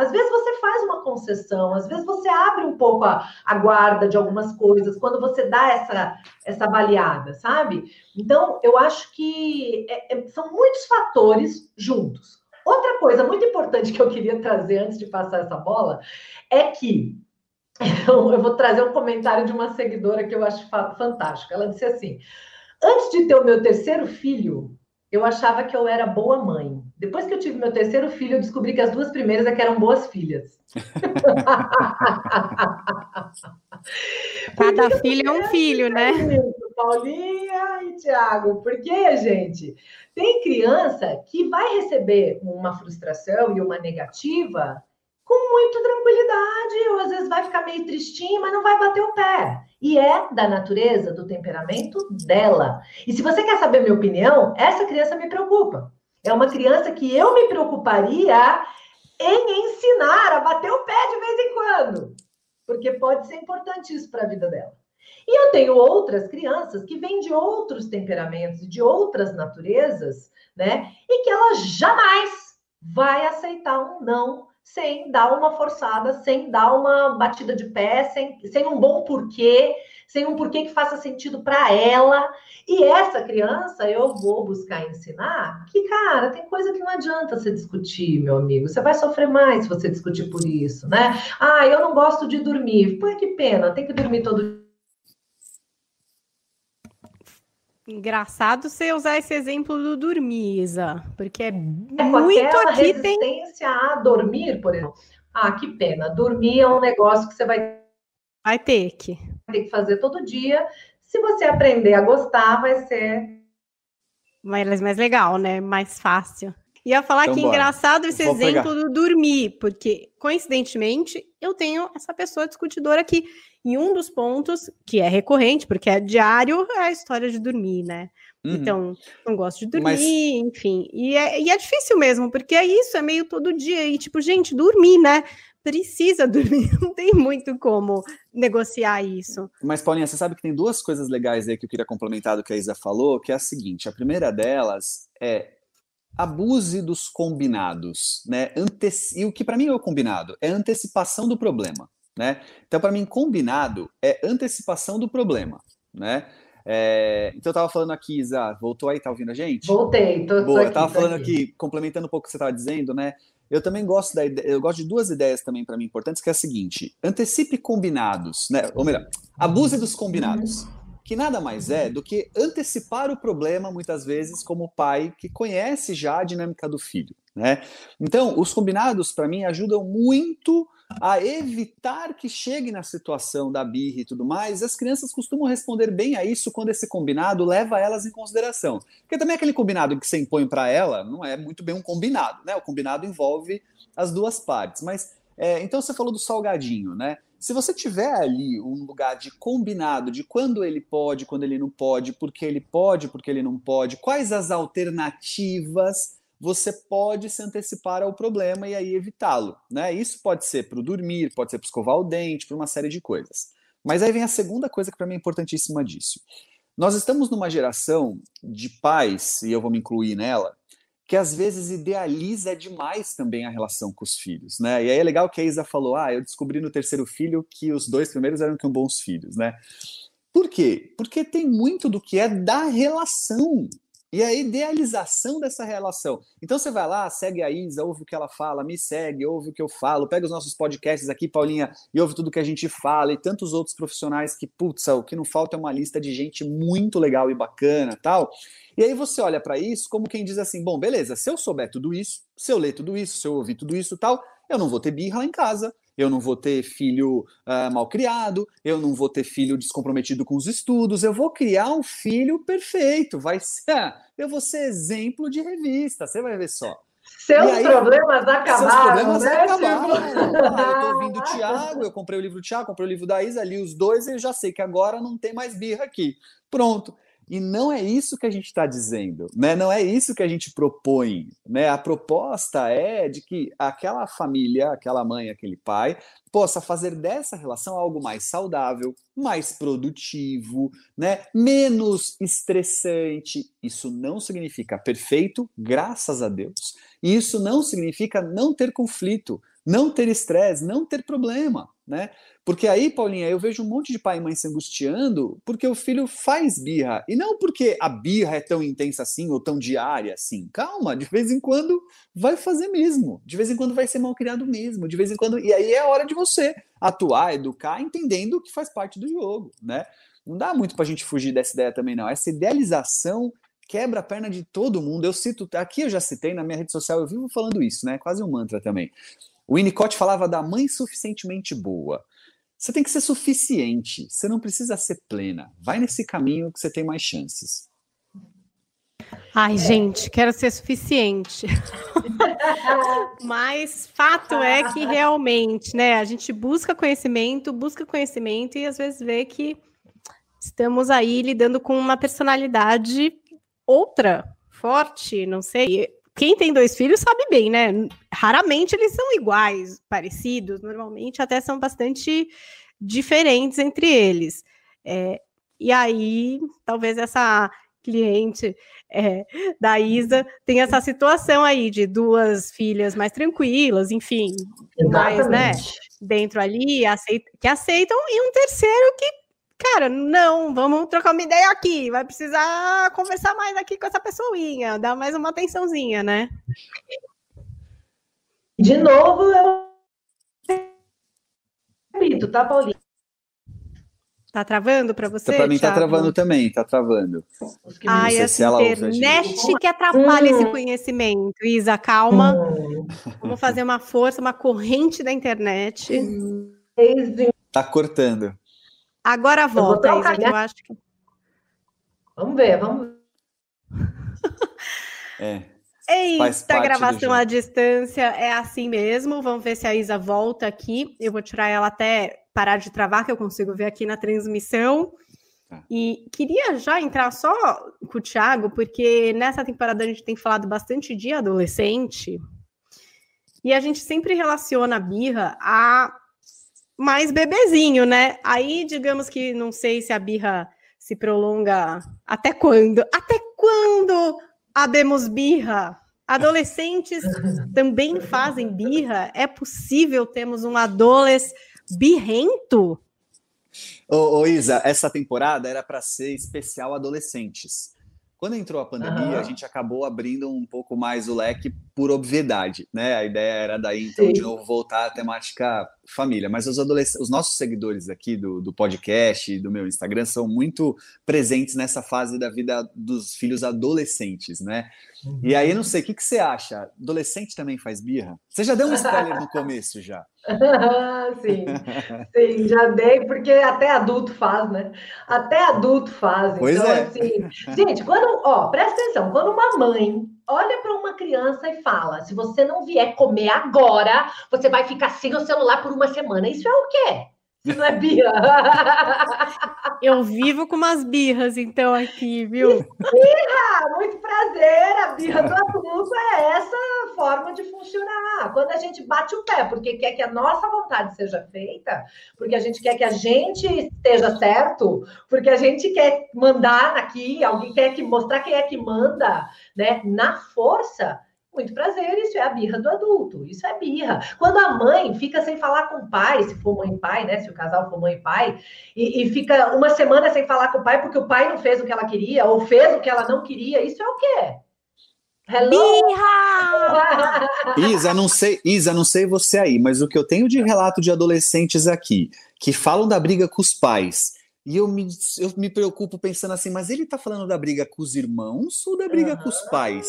S4: Às vezes você faz uma concessão, às vezes você abre um pouco a, a guarda de algumas coisas, quando você dá essa, essa baleada, sabe? Então, eu acho que é, é, são muitos fatores juntos. Outra coisa muito importante que eu queria trazer antes de passar essa bola é que (laughs) eu, eu vou trazer um comentário de uma seguidora que eu acho fantástico. Ela disse assim: antes de ter o meu terceiro filho, eu achava que eu era boa mãe. Depois que eu tive meu terceiro filho, eu descobri que as duas primeiras é que eram boas filhas. (laughs)
S2: Cada filho é um filho, né?
S4: Paulinha e Tiago. Porque, gente, tem criança que vai receber uma frustração e uma negativa com muita tranquilidade, ou às vezes vai ficar meio tristinho, mas não vai bater o pé. E é da natureza, do temperamento dela. E se você quer saber minha opinião, essa criança me preocupa. É uma criança que eu me preocuparia em ensinar a bater o pé de vez em quando, porque pode ser importante isso para a vida dela. E eu tenho outras crianças que vêm de outros temperamentos, de outras naturezas, né? E que ela jamais vai aceitar um não sem dar uma forçada, sem dar uma batida de pé, sem, sem um bom porquê, sem um porquê que faça sentido para ela. E essa criança, eu vou buscar ensinar que, cara, tem coisa que não adianta você discutir, meu amigo. Você vai sofrer mais se você discutir por isso, né? Ah, eu não gosto de dormir. Pô, que pena, tem que dormir todo dia
S2: Engraçado você usar esse exemplo do dormir, Isa, porque é, é muito aqui
S4: resistência tem... a dormir, por exemplo. Ah, que pena. Dormir é um negócio que você vai
S2: vai ter que
S4: ter que fazer todo dia. Se você aprender a gostar, vai ser
S2: mais, mais legal, né? Mais fácil. Ia falar então, que bora. engraçado esse Vou exemplo pegar. do dormir, porque coincidentemente eu tenho essa pessoa discutidora aqui. E um dos pontos que é recorrente, porque é diário, é a história de dormir, né? Uhum. Então, não gosto de dormir, Mas... enfim. E é, e é difícil mesmo, porque é isso, é meio todo dia. E, tipo, gente, dormir, né? Precisa (laughs) dormir, não tem muito como negociar isso.
S3: Mas, Paulinha, você sabe que tem duas coisas legais aí que eu queria complementar do que a Isa falou, que é a seguinte: a primeira delas é abuse dos combinados, né? Anteci... E o que para mim é o combinado é antecipação do problema, né? Então, para mim, combinado é antecipação do problema, né? É... Então, eu estava falando aqui, Isa, voltou aí, tá ouvindo a gente?
S4: Voltei, tô,
S3: Boa, tô aqui, eu estava falando aqui. aqui, complementando um pouco o que você estava dizendo, né? Eu também gosto da ideia, eu gosto de duas ideias também para mim importantes, que é a seguinte: antecipe combinados, né? Ou melhor, abuse dos combinados que nada mais é do que antecipar o problema, muitas vezes, como pai que conhece já a dinâmica do filho. Né? Então, os combinados, para mim, ajudam muito a evitar que chegue na situação da birra e tudo mais. As crianças costumam responder bem a isso quando esse combinado leva elas em consideração. Porque também aquele combinado que você impõe para ela não é muito bem um combinado, né? O combinado envolve as duas partes. Mas é, então você falou do salgadinho, né? Se você tiver ali um lugar de combinado de quando ele pode, quando ele não pode, porque ele pode, porque ele não pode, quais as alternativas, você pode se antecipar ao problema e aí evitá-lo. Né? Isso pode ser para o dormir, pode ser para escovar o dente, para uma série de coisas. Mas aí vem a segunda coisa que para mim é importantíssima disso. Nós estamos numa geração de pais, e eu vou me incluir nela, que às vezes idealiza demais também a relação com os filhos, né? E aí é legal que a Isa falou: ah, eu descobri no terceiro filho que os dois primeiros eram que bons filhos, né? Por quê? Porque tem muito do que é da relação e a idealização dessa relação. Então você vai lá, segue a Isa, ouve o que ela fala, me segue, ouve o que eu falo, pega os nossos podcasts aqui, Paulinha, e ouve tudo que a gente fala, e tantos outros profissionais que, putz, o que não falta é uma lista de gente muito legal e bacana tal. E aí você olha para isso como quem diz assim: bom, beleza, se eu souber tudo isso, se eu ler tudo isso, se eu ouvir tudo isso tal, eu não vou ter birra lá em casa, eu não vou ter filho uh, mal criado, eu não vou ter filho descomprometido com os estudos, eu vou criar um filho perfeito, vai ser, eu vou ser exemplo de revista, você vai ver só.
S4: Seus aí, problemas acabaram, seus problemas né?
S3: acabaram. Ah, eu tô (laughs) ouvindo o Tiago, eu comprei o livro do Tiago, comprei o livro da Isa, li os dois e eu já sei que agora não tem mais birra aqui. Pronto. E não é isso que a gente está dizendo, né? não é isso que a gente propõe. Né? A proposta é de que aquela família, aquela mãe, aquele pai, possa fazer dessa relação algo mais saudável, mais produtivo, né? menos estressante. Isso não significa perfeito, graças a Deus. E isso não significa não ter conflito, não ter estresse, não ter problema. Né? Porque aí, Paulinha, eu vejo um monte de pai e mãe se angustiando porque o filho faz birra. E não porque a birra é tão intensa assim ou tão diária assim. Calma, de vez em quando vai fazer mesmo. De vez em quando vai ser mal criado mesmo. De vez em quando. E aí é hora de você atuar, educar, entendendo que faz parte do jogo, né? Não dá muito pra gente fugir dessa ideia também, não. Essa idealização quebra a perna de todo mundo. Eu cito, aqui eu já citei na minha rede social, eu vivo falando isso, né? Quase um mantra também. O Winnicott falava da mãe suficientemente boa. Você tem que ser suficiente, você não precisa ser plena. Vai nesse caminho que você tem mais chances.
S2: Ai, gente, quero ser suficiente. (laughs) Mas fato é que realmente, né, a gente busca conhecimento, busca conhecimento e às vezes vê que estamos aí lidando com uma personalidade outra, forte, não sei. Quem tem dois filhos sabe bem, né? Raramente eles são iguais, parecidos, normalmente até são bastante diferentes entre eles. É, e aí, talvez essa cliente é, da Isa tem essa situação aí de duas filhas mais tranquilas, enfim, mais, né, dentro ali, aceita, que aceitam, e um terceiro que, cara, não, vamos trocar uma ideia aqui, vai precisar conversar mais aqui com essa pessoinha, dar mais uma atençãozinha, né?
S4: De novo, eu repito, tá, Paulinho?
S2: Tá travando para você?
S3: Para mim tá travando também, tá travando.
S2: Ai, essa internet que atrapalha hum. esse conhecimento. Isa, calma. Hum. Vamos fazer uma força, uma corrente da internet.
S3: Tá cortando.
S2: Agora volta, Isa, que eu acho que...
S4: Vamos ver, vamos ver. (laughs)
S3: É.
S2: Eita, gravação à distância é assim mesmo. Vamos ver se a Isa volta aqui. Eu vou tirar ela até parar de travar, que eu consigo ver aqui na transmissão. Tá. E queria já entrar só com o Thiago, porque nessa temporada a gente tem falado bastante de adolescente. E a gente sempre relaciona a birra a mais bebezinho, né? Aí, digamos que não sei se a birra se prolonga até quando? Até quando abemos birra? Adolescentes (laughs) também fazem birra? É possível termos um adolescente birrento.
S3: Ô, ô Isa, essa temporada era para ser especial adolescentes. Quando entrou a pandemia, uhum. a gente acabou abrindo um pouco mais o leque por obviedade, né? A ideia era daí, então, Sim. de novo, voltar à temática família. Mas os, os nossos seguidores aqui do, do podcast e do meu Instagram são muito presentes nessa fase da vida dos filhos adolescentes, né? Uhum. E aí, não sei, o que, que você acha? Adolescente também faz birra? Você já deu um spoiler no (laughs) começo, já. (laughs)
S4: sim, sim, já dei, porque até adulto faz, né? Até adulto faz.
S3: Pois
S4: então,
S3: é.
S4: assim, gente, quando, ó, presta atenção, quando uma mãe olha para uma criança e fala: se você não vier comer agora, você vai ficar sem o celular por uma semana. Isso é o quê? Isso não é birra. (laughs)
S2: Eu vivo com umas birras, então, aqui, viu?
S4: Birra! Muito prazer! A birra do adulto é essa forma de funcionar. Quando a gente bate o pé, porque quer que a nossa vontade seja feita, porque a gente quer que a gente esteja certo, porque a gente quer mandar aqui, alguém quer que mostrar quem é que manda, né? Na força muito prazer, isso é a birra do adulto, isso é birra. Quando a mãe fica sem falar com o pai, se for mãe e pai, né? Se o casal for mãe e pai, e, e, fica uma semana sem falar com o pai porque o pai não fez o que ela queria, ou fez o que ela não queria, isso é o quê?
S2: Hello? Birra! (laughs)
S3: Isa, não sei, Isa, não sei você aí, mas o que eu tenho de relato de adolescentes aqui que falam da briga com os pais e eu me, eu me preocupo pensando assim, mas ele tá falando da briga com os irmãos ou da briga com os pais?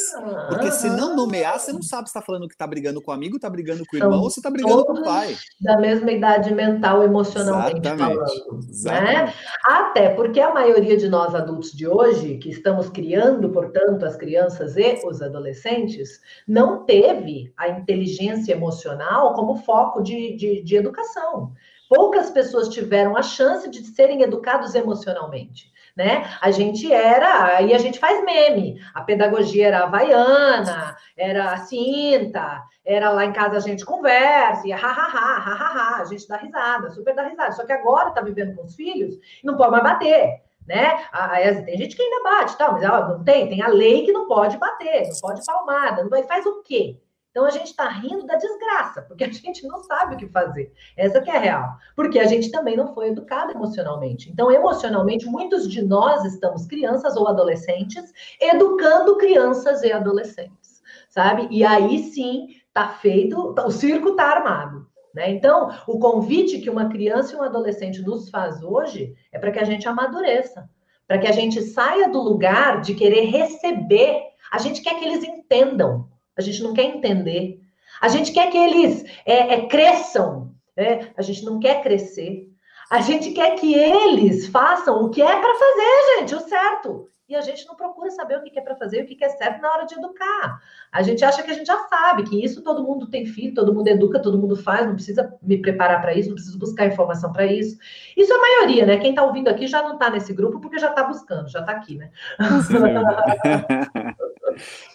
S3: Porque se não nomear, você não sabe se tá falando que tá brigando com o amigo, tá brigando com o irmão São ou se tá brigando com o pai.
S4: Da mesma idade mental, emocionalmente Exatamente. falando. Né? Exatamente. Né? Até porque a maioria de nós adultos de hoje, que estamos criando, portanto, as crianças e os adolescentes, não teve a inteligência emocional como foco de, de, de educação poucas pessoas tiveram a chance de serem educados emocionalmente. Né? A gente era, aí a gente faz meme. A pedagogia era havaiana, era cinta, era lá em casa a gente conversa, e ha, ha, ha, ha, ha, a gente dá risada, super dá risada. Só que agora tá vivendo com os filhos e não pode mais bater. Né? Tem gente que ainda bate, tal, mas ó, não tem, tem a lei que não pode bater, não pode palmada, não vai, faz o quê? Então a gente está rindo da desgraça, porque a gente não sabe o que fazer. Essa que é a real. Porque a gente também não foi educado emocionalmente. Então, emocionalmente, muitos de nós estamos crianças ou adolescentes educando crianças e adolescentes, sabe? E aí sim tá feito, o circo tá armado. Né? Então, o convite que uma criança e um adolescente nos faz hoje é para que a gente amadureça, para que a gente saia do lugar de querer receber. A gente quer que eles entendam, a gente não quer entender. A gente quer que eles é, é, cresçam, né? a gente não quer crescer. A gente quer que eles façam o que é para fazer, gente, o certo. E a gente não procura saber o que é para fazer, o que é certo na hora de educar. A gente acha que a gente já sabe, que isso todo mundo tem filho, todo mundo educa, todo mundo faz, não precisa me preparar para isso, não preciso buscar informação para isso. Isso é a maioria, né? Quem está ouvindo aqui já não está nesse grupo porque já está buscando, já está aqui, né? (laughs)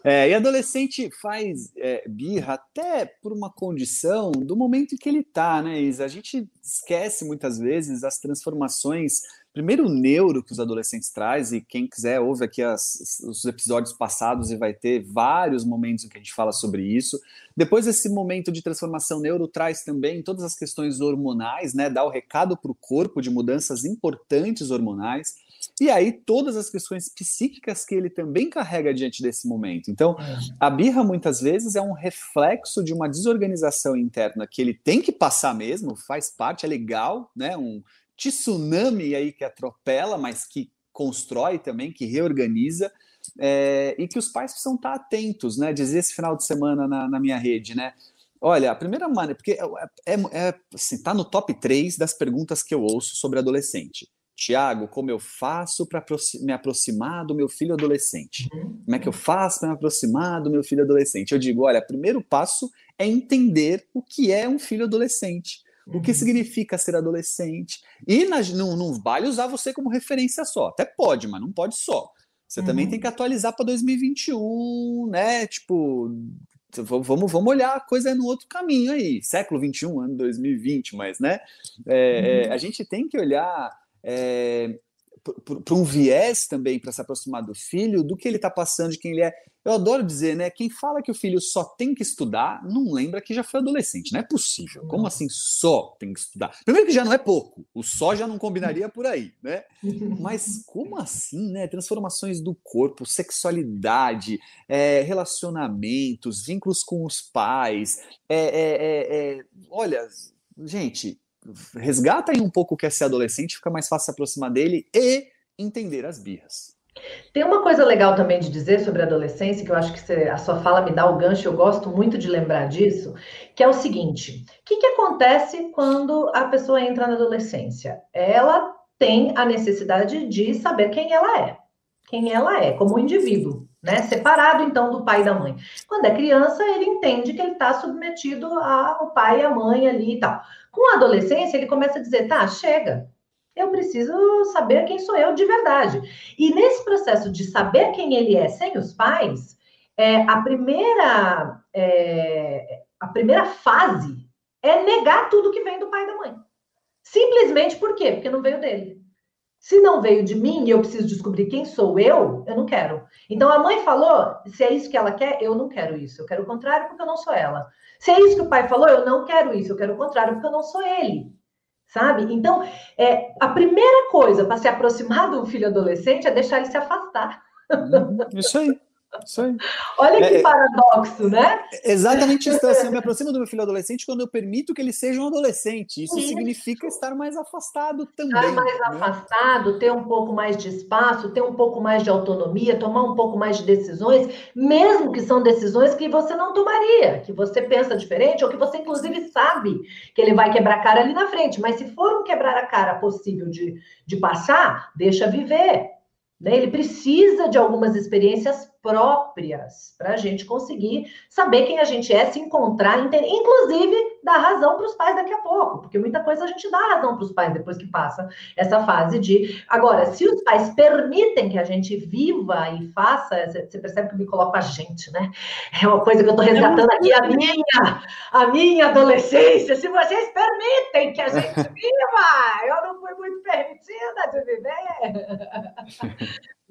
S3: É, e adolescente faz é, birra até por uma condição do momento em que ele está, né, Isa? A gente esquece muitas vezes as transformações. Primeiro, neuro que os adolescentes trazem, e quem quiser ouve aqui as, os episódios passados e vai ter vários momentos em que a gente fala sobre isso. Depois, esse momento de transformação neuro traz também todas as questões hormonais, né? Dá o recado para o corpo de mudanças importantes hormonais. E aí, todas as questões psíquicas que ele também carrega diante desse momento. Então, é. a birra, muitas vezes, é um reflexo de uma desorganização interna que ele tem que passar mesmo, faz parte, é legal, né? Um tsunami aí que atropela, mas que constrói também, que reorganiza. É, e que os pais precisam estar atentos, né? Dizer esse final de semana na, na minha rede, né? Olha, a primeira maneira, porque é, é, é assim, tá no top 3 das perguntas que eu ouço sobre adolescente. Tiago, como eu faço para me aproximar do meu filho adolescente? Uhum. Como é que eu faço para me aproximar do meu filho adolescente? Eu digo, olha, primeiro passo é entender o que é um filho adolescente, o que uhum. significa ser adolescente. E nas, não, não vale usar você como referência só. Até pode, mas não pode só. Você uhum. também tem que atualizar para 2021, né? Tipo, vamos, vamos olhar a coisa no outro caminho aí. Século 21, ano 2020, mas, né? É, uhum. a gente tem que olhar é, para um viés também para se aproximar do filho, do que ele está passando, de quem ele é. Eu adoro dizer, né? Quem fala que o filho só tem que estudar, não lembra que já foi adolescente. Não é possível. Como assim só tem que estudar? Primeiro que já não é pouco. O só já não combinaria por aí, né? (laughs) Mas como assim, né? Transformações do corpo, sexualidade, é, relacionamentos, vínculos com os pais. É, é, é, é olha, gente, resgata aí um pouco o que é ser adolescente, fica mais fácil se aproximar dele e entender as birras.
S4: Tem uma coisa legal também de dizer sobre a adolescência, que eu acho que você, a sua fala me dá o gancho, eu gosto muito de lembrar disso, que é o seguinte: o que, que acontece quando a pessoa entra na adolescência? Ela tem a necessidade de saber quem ela é, quem ela é, como indivíduo né? Separado então do pai e da mãe. Quando é criança, ele entende que ele está submetido ao pai e à mãe ali e tal. Com a adolescência, ele começa a dizer: tá, chega, eu preciso saber quem sou eu de verdade. E nesse processo de saber quem ele é sem os pais, é, a primeira é, a primeira fase é negar tudo que vem do pai e da mãe. Simplesmente por quê? Porque não veio dele. Se não veio de mim e eu preciso descobrir quem sou eu, eu não quero. Então a mãe falou, se é isso que ela quer, eu não quero isso. Eu quero o contrário porque eu não sou ela. Se é isso que o pai falou, eu não quero isso. Eu quero o contrário porque eu não sou ele. Sabe? Então, é, a primeira coisa para se aproximar do filho adolescente é deixar ele se afastar.
S3: Hum, isso aí. Isso aí.
S4: Olha que é, é, paradoxo, né?
S3: Exatamente isso. Assim, eu me aproximo do meu filho adolescente quando eu permito que ele seja um adolescente. Isso, isso. significa estar mais afastado também.
S4: Estar mais né? afastado, ter um pouco mais de espaço, ter um pouco mais de autonomia, tomar um pouco mais de decisões, mesmo que são decisões que você não tomaria, que você pensa diferente, ou que você, inclusive, sabe que ele vai quebrar a cara ali na frente. Mas se for um quebrar a cara possível de, de passar, deixa viver. Né? Ele precisa de algumas experiências próprias para a gente conseguir saber quem a gente é, se encontrar, entender, inclusive dar razão para os pais daqui a pouco, porque muita coisa a gente dá razão para os pais depois que passa essa fase de. Agora, se os pais permitem que a gente viva e faça, você percebe que eu me coloco a gente, né? É uma coisa que eu estou resgatando aqui, a minha, a minha adolescência. Se vocês permitem que a gente (laughs) viva, eu não fui muito permitida de viver,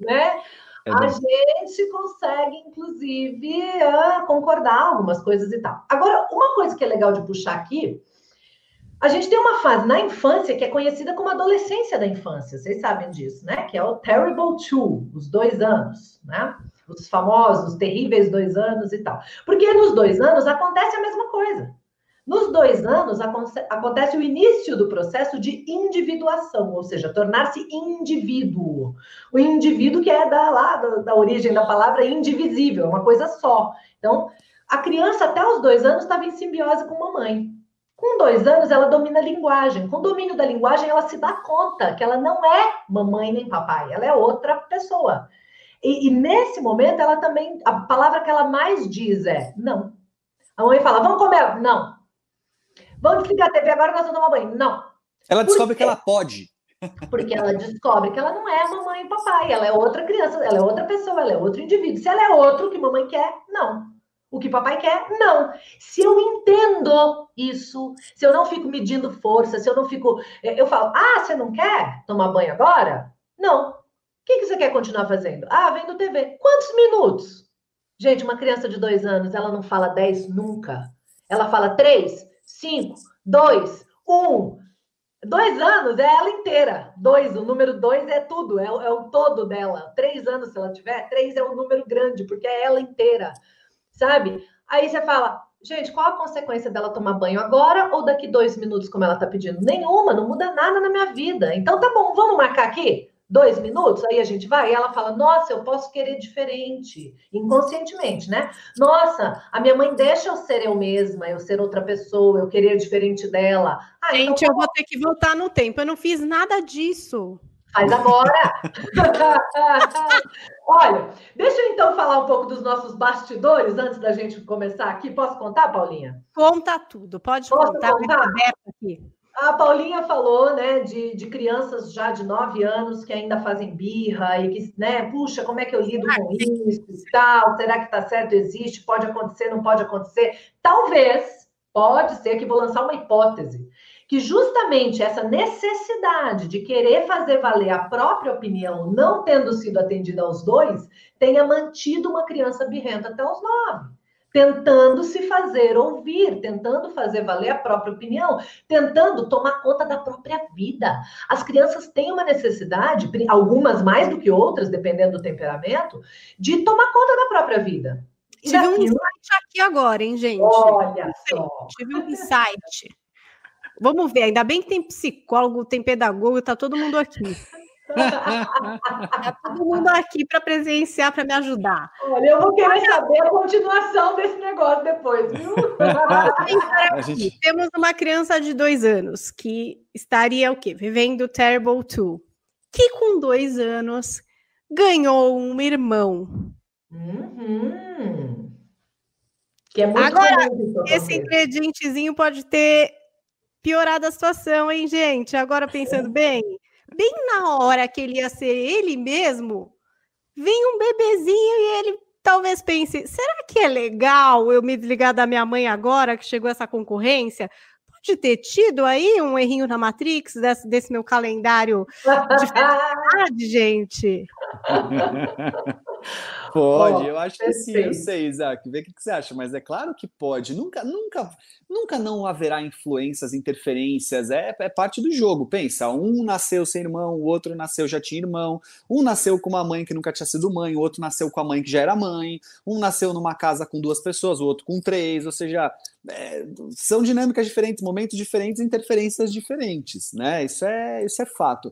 S4: (laughs) né? É a gente consegue, inclusive, concordar algumas coisas e tal. Agora, uma coisa que é legal de puxar aqui, a gente tem uma fase na infância que é conhecida como adolescência da infância, vocês sabem disso, né? Que é o Terrible Two, os dois anos, né? Os famosos, terríveis dois anos e tal. Porque nos dois anos acontece a mesma coisa. Nos dois anos, acontece o início do processo de individuação, ou seja, tornar-se indivíduo. O indivíduo que é da, lá, da, da origem da palavra indivisível, uma coisa só. Então, a criança até os dois anos estava em simbiose com a mamãe. Com dois anos, ela domina a linguagem. Com o domínio da linguagem, ela se dá conta que ela não é mamãe nem papai, ela é outra pessoa. E, e, nesse momento, ela também, a palavra que ela mais diz é não. A mãe fala, vamos comer? Não. Vamos desligar a TV agora, nós vamos tomar banho? Não.
S3: Ela descobre que ela pode.
S4: Porque ela descobre que ela não é mamãe e papai, ela é outra criança, ela é outra pessoa, ela é outro indivíduo. Se ela é outro que mamãe quer, não. O que papai quer, não. Se eu entendo isso, se eu não fico medindo força, se eu não fico. Eh, eu falo, ah, você não quer tomar banho agora? Não. O que, que você quer continuar fazendo? Ah, vendo TV. Quantos minutos? Gente, uma criança de dois anos, ela não fala dez nunca. Ela fala três, cinco, dois, um. Dois anos é ela inteira. Dois, o número dois é tudo, é, é, o todo dela. Três anos, se ela tiver, três é um número grande, porque é ela inteira, sabe? Aí você fala, gente, qual a consequência dela tomar banho agora ou daqui dois minutos, como ela tá pedindo? Nenhuma, não muda nada na minha vida. Então tá bom, vamos marcar aqui? Dois minutos, aí a gente vai e ela fala: Nossa, eu posso querer diferente, inconscientemente, né? Nossa, a minha mãe deixa eu ser eu mesma, eu ser outra pessoa, eu querer diferente dela.
S2: Ah, então gente, então... eu vou ter que voltar no tempo, eu não fiz nada disso.
S4: Faz agora! (laughs) Olha, deixa eu então falar um pouco dos nossos bastidores antes da gente começar aqui. Posso contar, Paulinha?
S2: Conta tudo, pode Posso contar. contar? aqui.
S4: A Paulinha falou, né, de, de crianças já de nove anos que ainda fazem birra e que, né, puxa, como é que eu lido com isso e tal? Será que tá certo? Existe? Pode acontecer? Não pode acontecer? Talvez, pode ser que vou lançar uma hipótese que justamente essa necessidade de querer fazer valer a própria opinião, não tendo sido atendida aos dois, tenha mantido uma criança birrenta até os nove tentando se fazer ouvir, tentando fazer valer a própria opinião, tentando tomar conta da própria vida. As crianças têm uma necessidade, algumas mais do que outras, dependendo do temperamento, de tomar conta da própria vida.
S2: E Tive um insight aqui agora, hein, gente?
S4: Olha só.
S2: Tive um insight. Vamos ver, ainda bem que tem psicólogo, tem pedagogo, tá todo mundo aqui. Tá todo mundo aqui para presenciar, para me ajudar.
S4: Olha, eu vou querer saber a continuação desse negócio depois, viu? (laughs)
S2: gente... Temos uma criança de dois anos que estaria o quê? Vivendo Terrible 2, que com dois anos ganhou um irmão.
S4: Uhum. Que é muito
S2: Agora, esse ingredientezinho pode ter piorado a situação, hein, gente? Agora pensando (laughs) bem, bem na hora que ele ia ser ele mesmo, vem um bebezinho e ele talvez pense: será que é legal eu me desligar da minha mãe agora que chegou essa concorrência? Pode ter tido aí um errinho na Matrix desse, desse meu calendário de (laughs) felicidade, gente. (laughs)
S3: Pode, oh, eu acho que sim, eu sei, Isaac. Vê o que, você acha, mas é claro que pode. Nunca, nunca, nunca não haverá influências, interferências. É, é parte do jogo. Pensa, um nasceu sem irmão, o outro nasceu já tinha irmão. Um nasceu com uma mãe que nunca tinha sido mãe, o outro nasceu com a mãe que já era mãe. Um nasceu numa casa com duas pessoas, o outro com três. Ou seja, é, são dinâmicas diferentes, momentos diferentes, interferências diferentes, né? Isso é, isso é fato.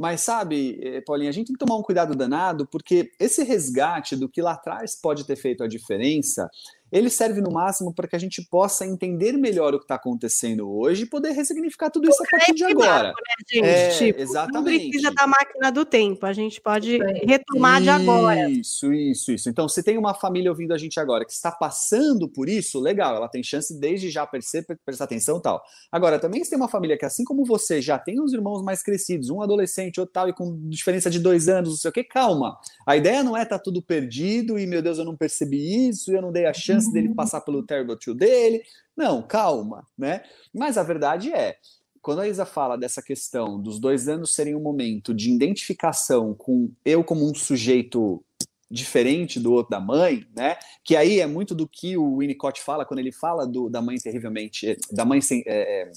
S3: Mas sabe, eh, Paulinha, a gente tem que tomar um cuidado danado, porque esse resgate do que lá atrás pode ter feito a diferença ele serve no máximo para que a gente possa entender melhor o que está acontecendo hoje e poder ressignificar tudo isso a partir de agora.
S2: Né, é, tipo, exatamente. Não precisa da máquina do tempo, a gente pode retomar isso, de agora.
S3: Isso, isso, isso. Então, se tem uma família ouvindo a gente agora que está passando por isso, legal, ela tem chance desde já perceber, prestar atenção e tal. Agora, também se tem uma família que, assim como você, já tem os irmãos mais crescidos, um adolescente, outro tal, e com diferença de dois anos, não sei o que, calma. A ideia não é estar tá tudo perdido e, meu Deus, eu não percebi isso, eu não dei a chance chance dele passar pelo terrible two dele. Não, calma, né? Mas a verdade é, quando a Isa fala dessa questão dos dois anos serem um momento de identificação com eu como um sujeito diferente do outro da mãe, né? Que aí é muito do que o Winnicott fala quando ele fala do, da mãe terrivelmente, da mãe sem, é,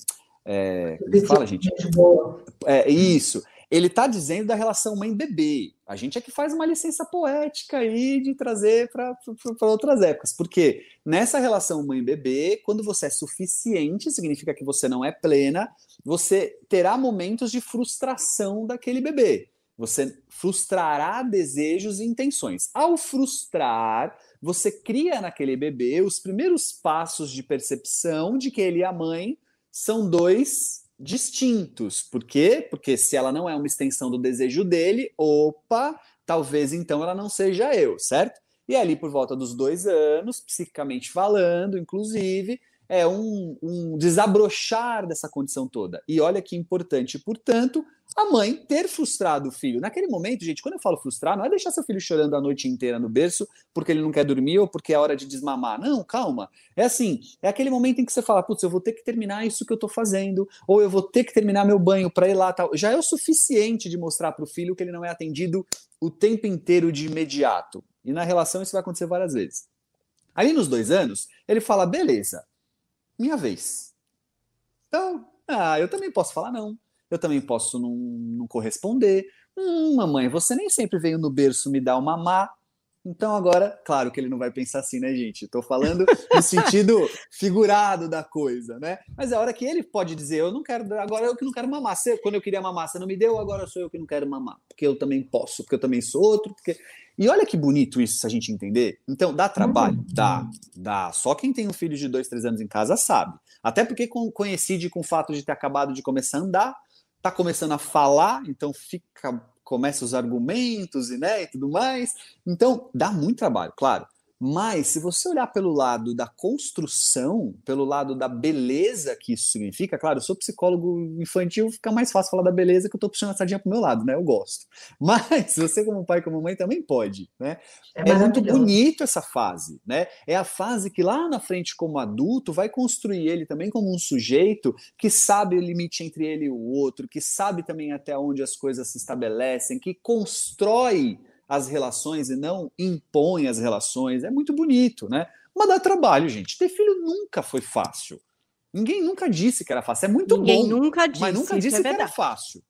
S3: é, é fala gente, é isso ele está dizendo da relação mãe-bebê. A gente é que faz uma licença poética aí de trazer para outras épocas. Porque nessa relação mãe-bebê, quando você é suficiente, significa que você não é plena, você terá momentos de frustração daquele bebê. Você frustrará desejos e intenções. Ao frustrar, você cria naquele bebê os primeiros passos de percepção de que ele e a mãe são dois distintos. Por quê? Porque se ela não é uma extensão do desejo dele, opa, talvez então ela não seja eu, certo? E ali por volta dos dois anos, psicicamente falando, inclusive, é um, um desabrochar dessa condição toda. E olha que importante, portanto, a mãe ter frustrado o filho. Naquele momento, gente, quando eu falo frustrar, não é deixar seu filho chorando a noite inteira no berço porque ele não quer dormir ou porque é hora de desmamar. Não, calma. É assim, é aquele momento em que você fala, putz, eu vou ter que terminar isso que eu tô fazendo, ou eu vou ter que terminar meu banho para ir lá tal. Já é o suficiente de mostrar para o filho que ele não é atendido o tempo inteiro de imediato. E na relação isso vai acontecer várias vezes. Aí nos dois anos, ele fala, beleza, minha vez. Então, ah, eu também posso falar não eu também posso não, não corresponder. Hum, mamãe, você nem sempre veio no berço me dar uma má. Então agora, claro que ele não vai pensar assim, né, gente? Estou falando no (laughs) sentido figurado da coisa, né? Mas é a hora que ele pode dizer, eu não quero, agora eu que não quero mamar. Você, quando eu queria mamar, você não me deu, agora sou eu que não quero mamar, porque eu também posso, porque eu também sou outro, porque e olha que bonito isso, se a gente entender. Então, dá trabalho? Uhum. Dá, dá. Só quem tem um filho de dois, três anos em casa sabe. Até porque coincide com o fato de ter acabado de começar a andar, está começando a falar, então fica começa os argumentos e, né, e tudo mais. Então, dá muito trabalho, claro. Mas, se você olhar pelo lado da construção, pelo lado da beleza que isso significa, claro, eu sou psicólogo infantil, fica mais fácil falar da beleza que eu estou puxando a sardinha para o meu lado, né? Eu gosto. (laughs) Mas você, como pai, como mãe, também pode, né? É, é muito bonito essa fase, né? É a fase que lá na frente, como adulto, vai construir ele também como um sujeito que sabe o limite entre ele e o outro, que sabe também até onde as coisas se estabelecem, que constrói as relações e não impõe as relações. É muito bonito, né? Mas dá trabalho, gente. Ter filho nunca foi fácil. Ninguém nunca disse que era fácil. É muito
S2: Ninguém
S3: bom.
S2: nunca disse,
S3: mas nunca disse
S2: é
S3: que era fácil.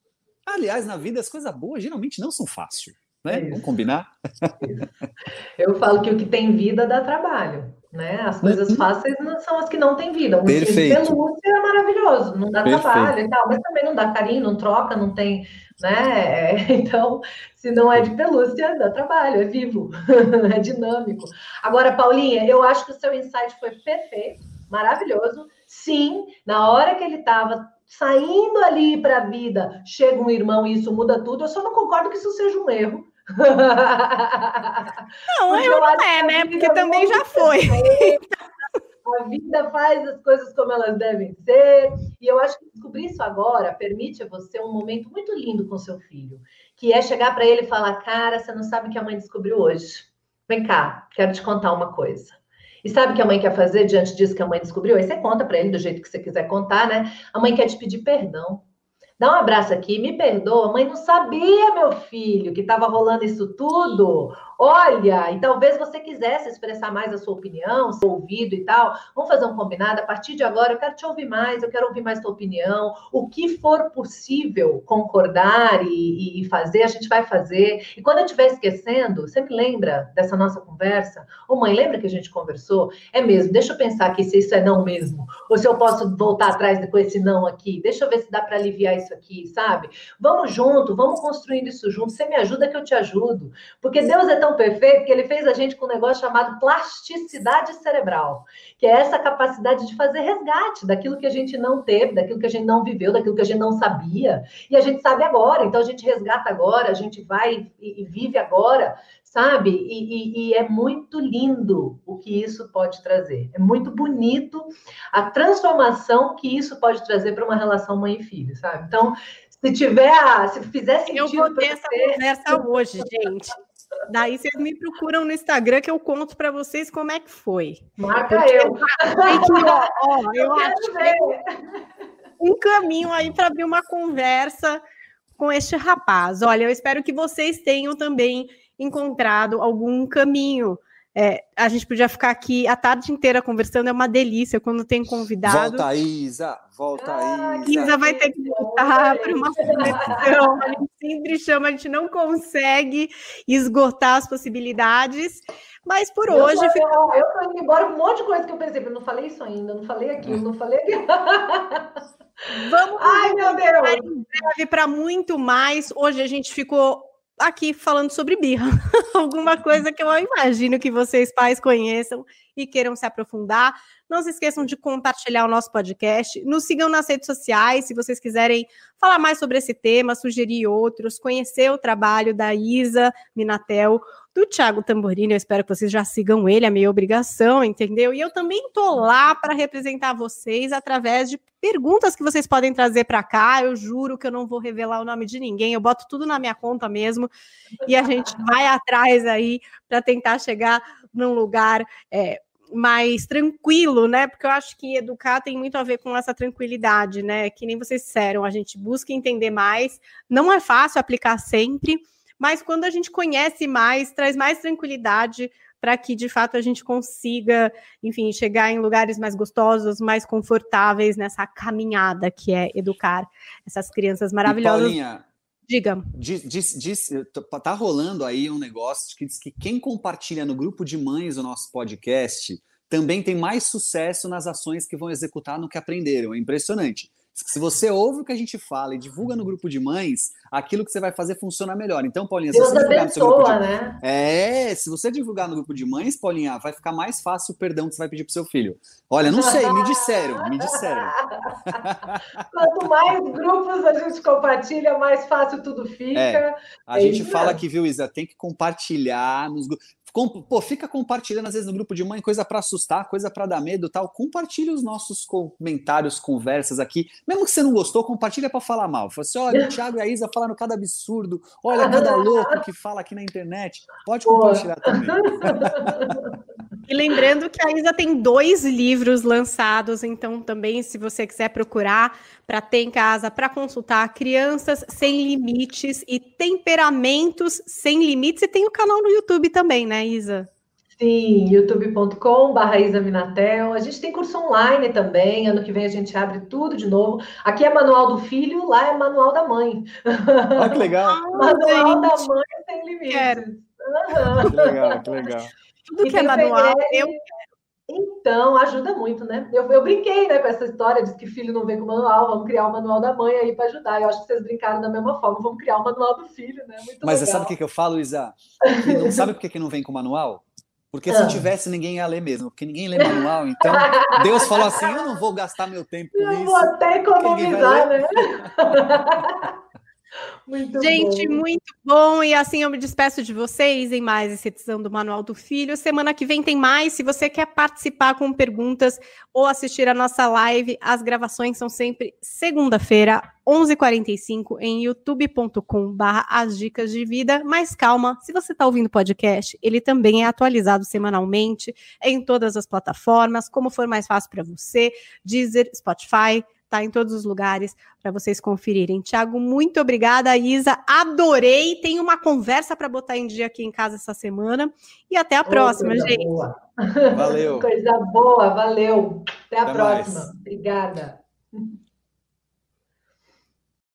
S3: Aliás, na vida as coisas boas geralmente não são fáceis. Né? É Vamos combinar? (laughs)
S4: Eu falo que o que tem vida dá trabalho. Né? As coisas fáceis não são as que não têm vida. Um
S3: Perfeito.
S4: pelúcia é maravilhoso, não dá Perfeito. trabalho e tal, mas também não dá carinho, não troca, não tem, né? (laughs) Então, se não é de pelúcia, dá trabalho, é vivo, (laughs) é dinâmico. Agora, Paulinha, eu acho que o seu insight foi perfeito, maravilhoso. Sim, na hora que ele estava saindo ali para a vida, chega um irmão e isso muda tudo. Eu só não concordo que isso seja um erro
S2: não, eu não é, né? Porque também já foi.
S4: A vida faz as coisas como elas devem ser. E eu acho que descobrir isso agora permite a você um momento muito lindo com seu filho, que é chegar para ele e falar: Cara, você não sabe o que a mãe descobriu hoje. Vem cá, quero te contar uma coisa. E sabe o que a mãe quer fazer diante disso que a mãe descobriu? Aí você conta para ele do jeito que você quiser contar, né? A mãe quer te pedir perdão. Dá um abraço aqui, me perdoa, mãe não sabia, meu filho, que estava rolando isso tudo. Olha, e talvez você quisesse expressar mais a sua opinião, seu ouvido e tal. Vamos fazer um combinado. A partir de agora, eu quero te ouvir mais, eu quero ouvir mais tua opinião. O que for possível concordar e, e fazer, a gente vai fazer. E quando eu estiver esquecendo, sempre lembra dessa nossa conversa. Ô, mãe, lembra que a gente conversou? É mesmo, deixa eu pensar aqui se isso é não mesmo. Ou se eu posso voltar atrás com esse não aqui. Deixa eu ver se dá para aliviar isso aqui, sabe? Vamos junto, vamos construindo isso junto. Você me ajuda que eu te ajudo. Porque Deus é tão perfeito que ele fez a gente com um negócio chamado plasticidade cerebral, que é essa capacidade de fazer resgate daquilo que a gente não teve, daquilo que a gente não viveu, daquilo que a gente não sabia. E a gente sabe agora, então a gente resgata agora, a gente vai e, e vive agora, sabe? E, e, e, é muito lindo o que isso pode trazer. É muito bonito a transformação que isso pode trazer para uma relação mãe e filho, sabe? Então, se tiver, se fizer sentido. Eu
S2: vou ter essa você... conversa hoje, gente. Daí vocês me procuram no Instagram que eu conto para vocês como é que foi.
S4: Marca Porque eu.
S2: ó, ó, (laughs) eu, eu um caminho aí para abrir uma conversa com este rapaz. Olha, eu espero que vocês tenham também encontrado algum caminho é, a gente podia ficar aqui a tarde inteira conversando, é uma delícia quando tem convidado.
S3: Volta, Isa! Volta, ah,
S2: Isa! Isa vai ter que voltar para uma conexão. A gente sempre chama, a gente não consegue esgotar as possibilidades. Mas por
S4: eu
S2: hoje.
S4: Fica... Eu estou indo embora um monte de coisa que eu pensei, eu não falei isso ainda, não falei aquilo, não falei aquilo.
S2: Vamos Ai, meu Deus! para muito mais. Hoje a gente ficou aqui falando sobre birra. (laughs) Alguma coisa que eu imagino que vocês pais conheçam e queiram se aprofundar. Não se esqueçam de compartilhar o nosso podcast. Nos sigam nas redes sociais, se vocês quiserem falar mais sobre esse tema, sugerir outros, conhecer o trabalho da Isa Minatel do Thiago Tamborini. Eu espero que vocês já sigam ele, é minha obrigação, entendeu? E eu também tô lá para representar vocês através de perguntas que vocês podem trazer para cá. Eu juro que eu não vou revelar o nome de ninguém, eu boto tudo na minha conta mesmo e a gente (laughs) vai atrás aí para tentar chegar num lugar. É, mais tranquilo, né? Porque eu acho que educar tem muito a ver com essa tranquilidade, né? Que nem vocês disseram, a gente busca entender mais, não é fácil aplicar sempre, mas quando a gente conhece mais, traz mais tranquilidade para que de fato a gente consiga, enfim, chegar em lugares mais gostosos, mais confortáveis nessa caminhada que é educar essas crianças maravilhosas. E Paulinha, Diga.
S3: Diz, diz, diz, tá rolando aí um negócio que diz que quem compartilha no grupo de mães o nosso podcast também tem mais sucesso nas ações que vão executar no que aprenderam. É impressionante. Se você ouve o que a gente fala e divulga no grupo de mães, aquilo que você vai fazer funciona melhor. Então, Paulinha,
S4: Deus
S3: se você
S4: divulgar no seu grupo de... né?
S3: É, se você divulgar no grupo de mães, Paulinha, vai ficar mais fácil o perdão que você vai pedir pro seu filho. Olha, não sei, me disseram, me disseram. (laughs)
S4: Quanto mais grupos a gente compartilha, mais fácil tudo fica. É,
S3: a é gente fala que, viu, Isa, tem que compartilhar nos grupos. Pô, fica compartilhando às vezes no grupo de mãe coisa para assustar, coisa para dar medo tal. Compartilha os nossos comentários, conversas aqui. Mesmo que você não gostou, compartilha para falar mal. Fala assim: olha, o (laughs) Thiago e a Isa falando cada absurdo. Olha, cada louco que fala aqui na internet. Pode compartilhar também. (laughs)
S2: E lembrando que a Isa tem dois livros lançados, então também, se você quiser procurar para ter em casa, para consultar Crianças Sem Limites e Temperamentos Sem Limites, e tem o canal no YouTube também, né, Isa?
S4: Sim, youtube.com barra Isa Minatel. A gente tem curso online também. Ano que vem a gente abre tudo de novo. Aqui é manual do filho, lá é manual da mãe.
S3: Olha que legal. (laughs)
S4: manual da mãe sem limites.
S3: Uhum. Que legal, que legal.
S2: Tudo e que é manual, eu
S4: então, ajuda muito, né? Eu, eu brinquei né, com essa história, de que filho não vem com manual, vamos criar o manual da mãe aí para ajudar. Eu acho que vocês brincaram da mesma forma, vamos criar o manual do filho, né?
S3: Muito Mas legal. sabe o que, que eu falo, Isa? Não sabe por que, que não vem com manual? Porque se ah. tivesse, ninguém ia ler mesmo, porque ninguém lê manual. Então, Deus falou assim: eu não vou gastar meu tempo com
S4: eu
S3: isso.
S4: Vou até economizar, né? (laughs)
S2: Muito Gente, bom. muito bom. E assim eu me despeço de vocês em mais essa edição do Manual do Filho. Semana que vem tem mais. Se você quer participar com perguntas ou assistir a nossa live, as gravações são sempre segunda-feira, 11h45, em youtube.com/barra as dicas de vida. Mas calma, se você está ouvindo o podcast, ele também é atualizado semanalmente em todas as plataformas, como for mais fácil para você, Deezer, Spotify tá em todos os lugares para vocês conferirem. Tiago, muito obrigada, Isa. Adorei. Tem uma conversa para botar em dia aqui em casa essa semana. E até a oh, próxima, gente. Boa.
S3: Valeu. (laughs)
S4: coisa boa, valeu. Até a até próxima. Mais. Obrigada.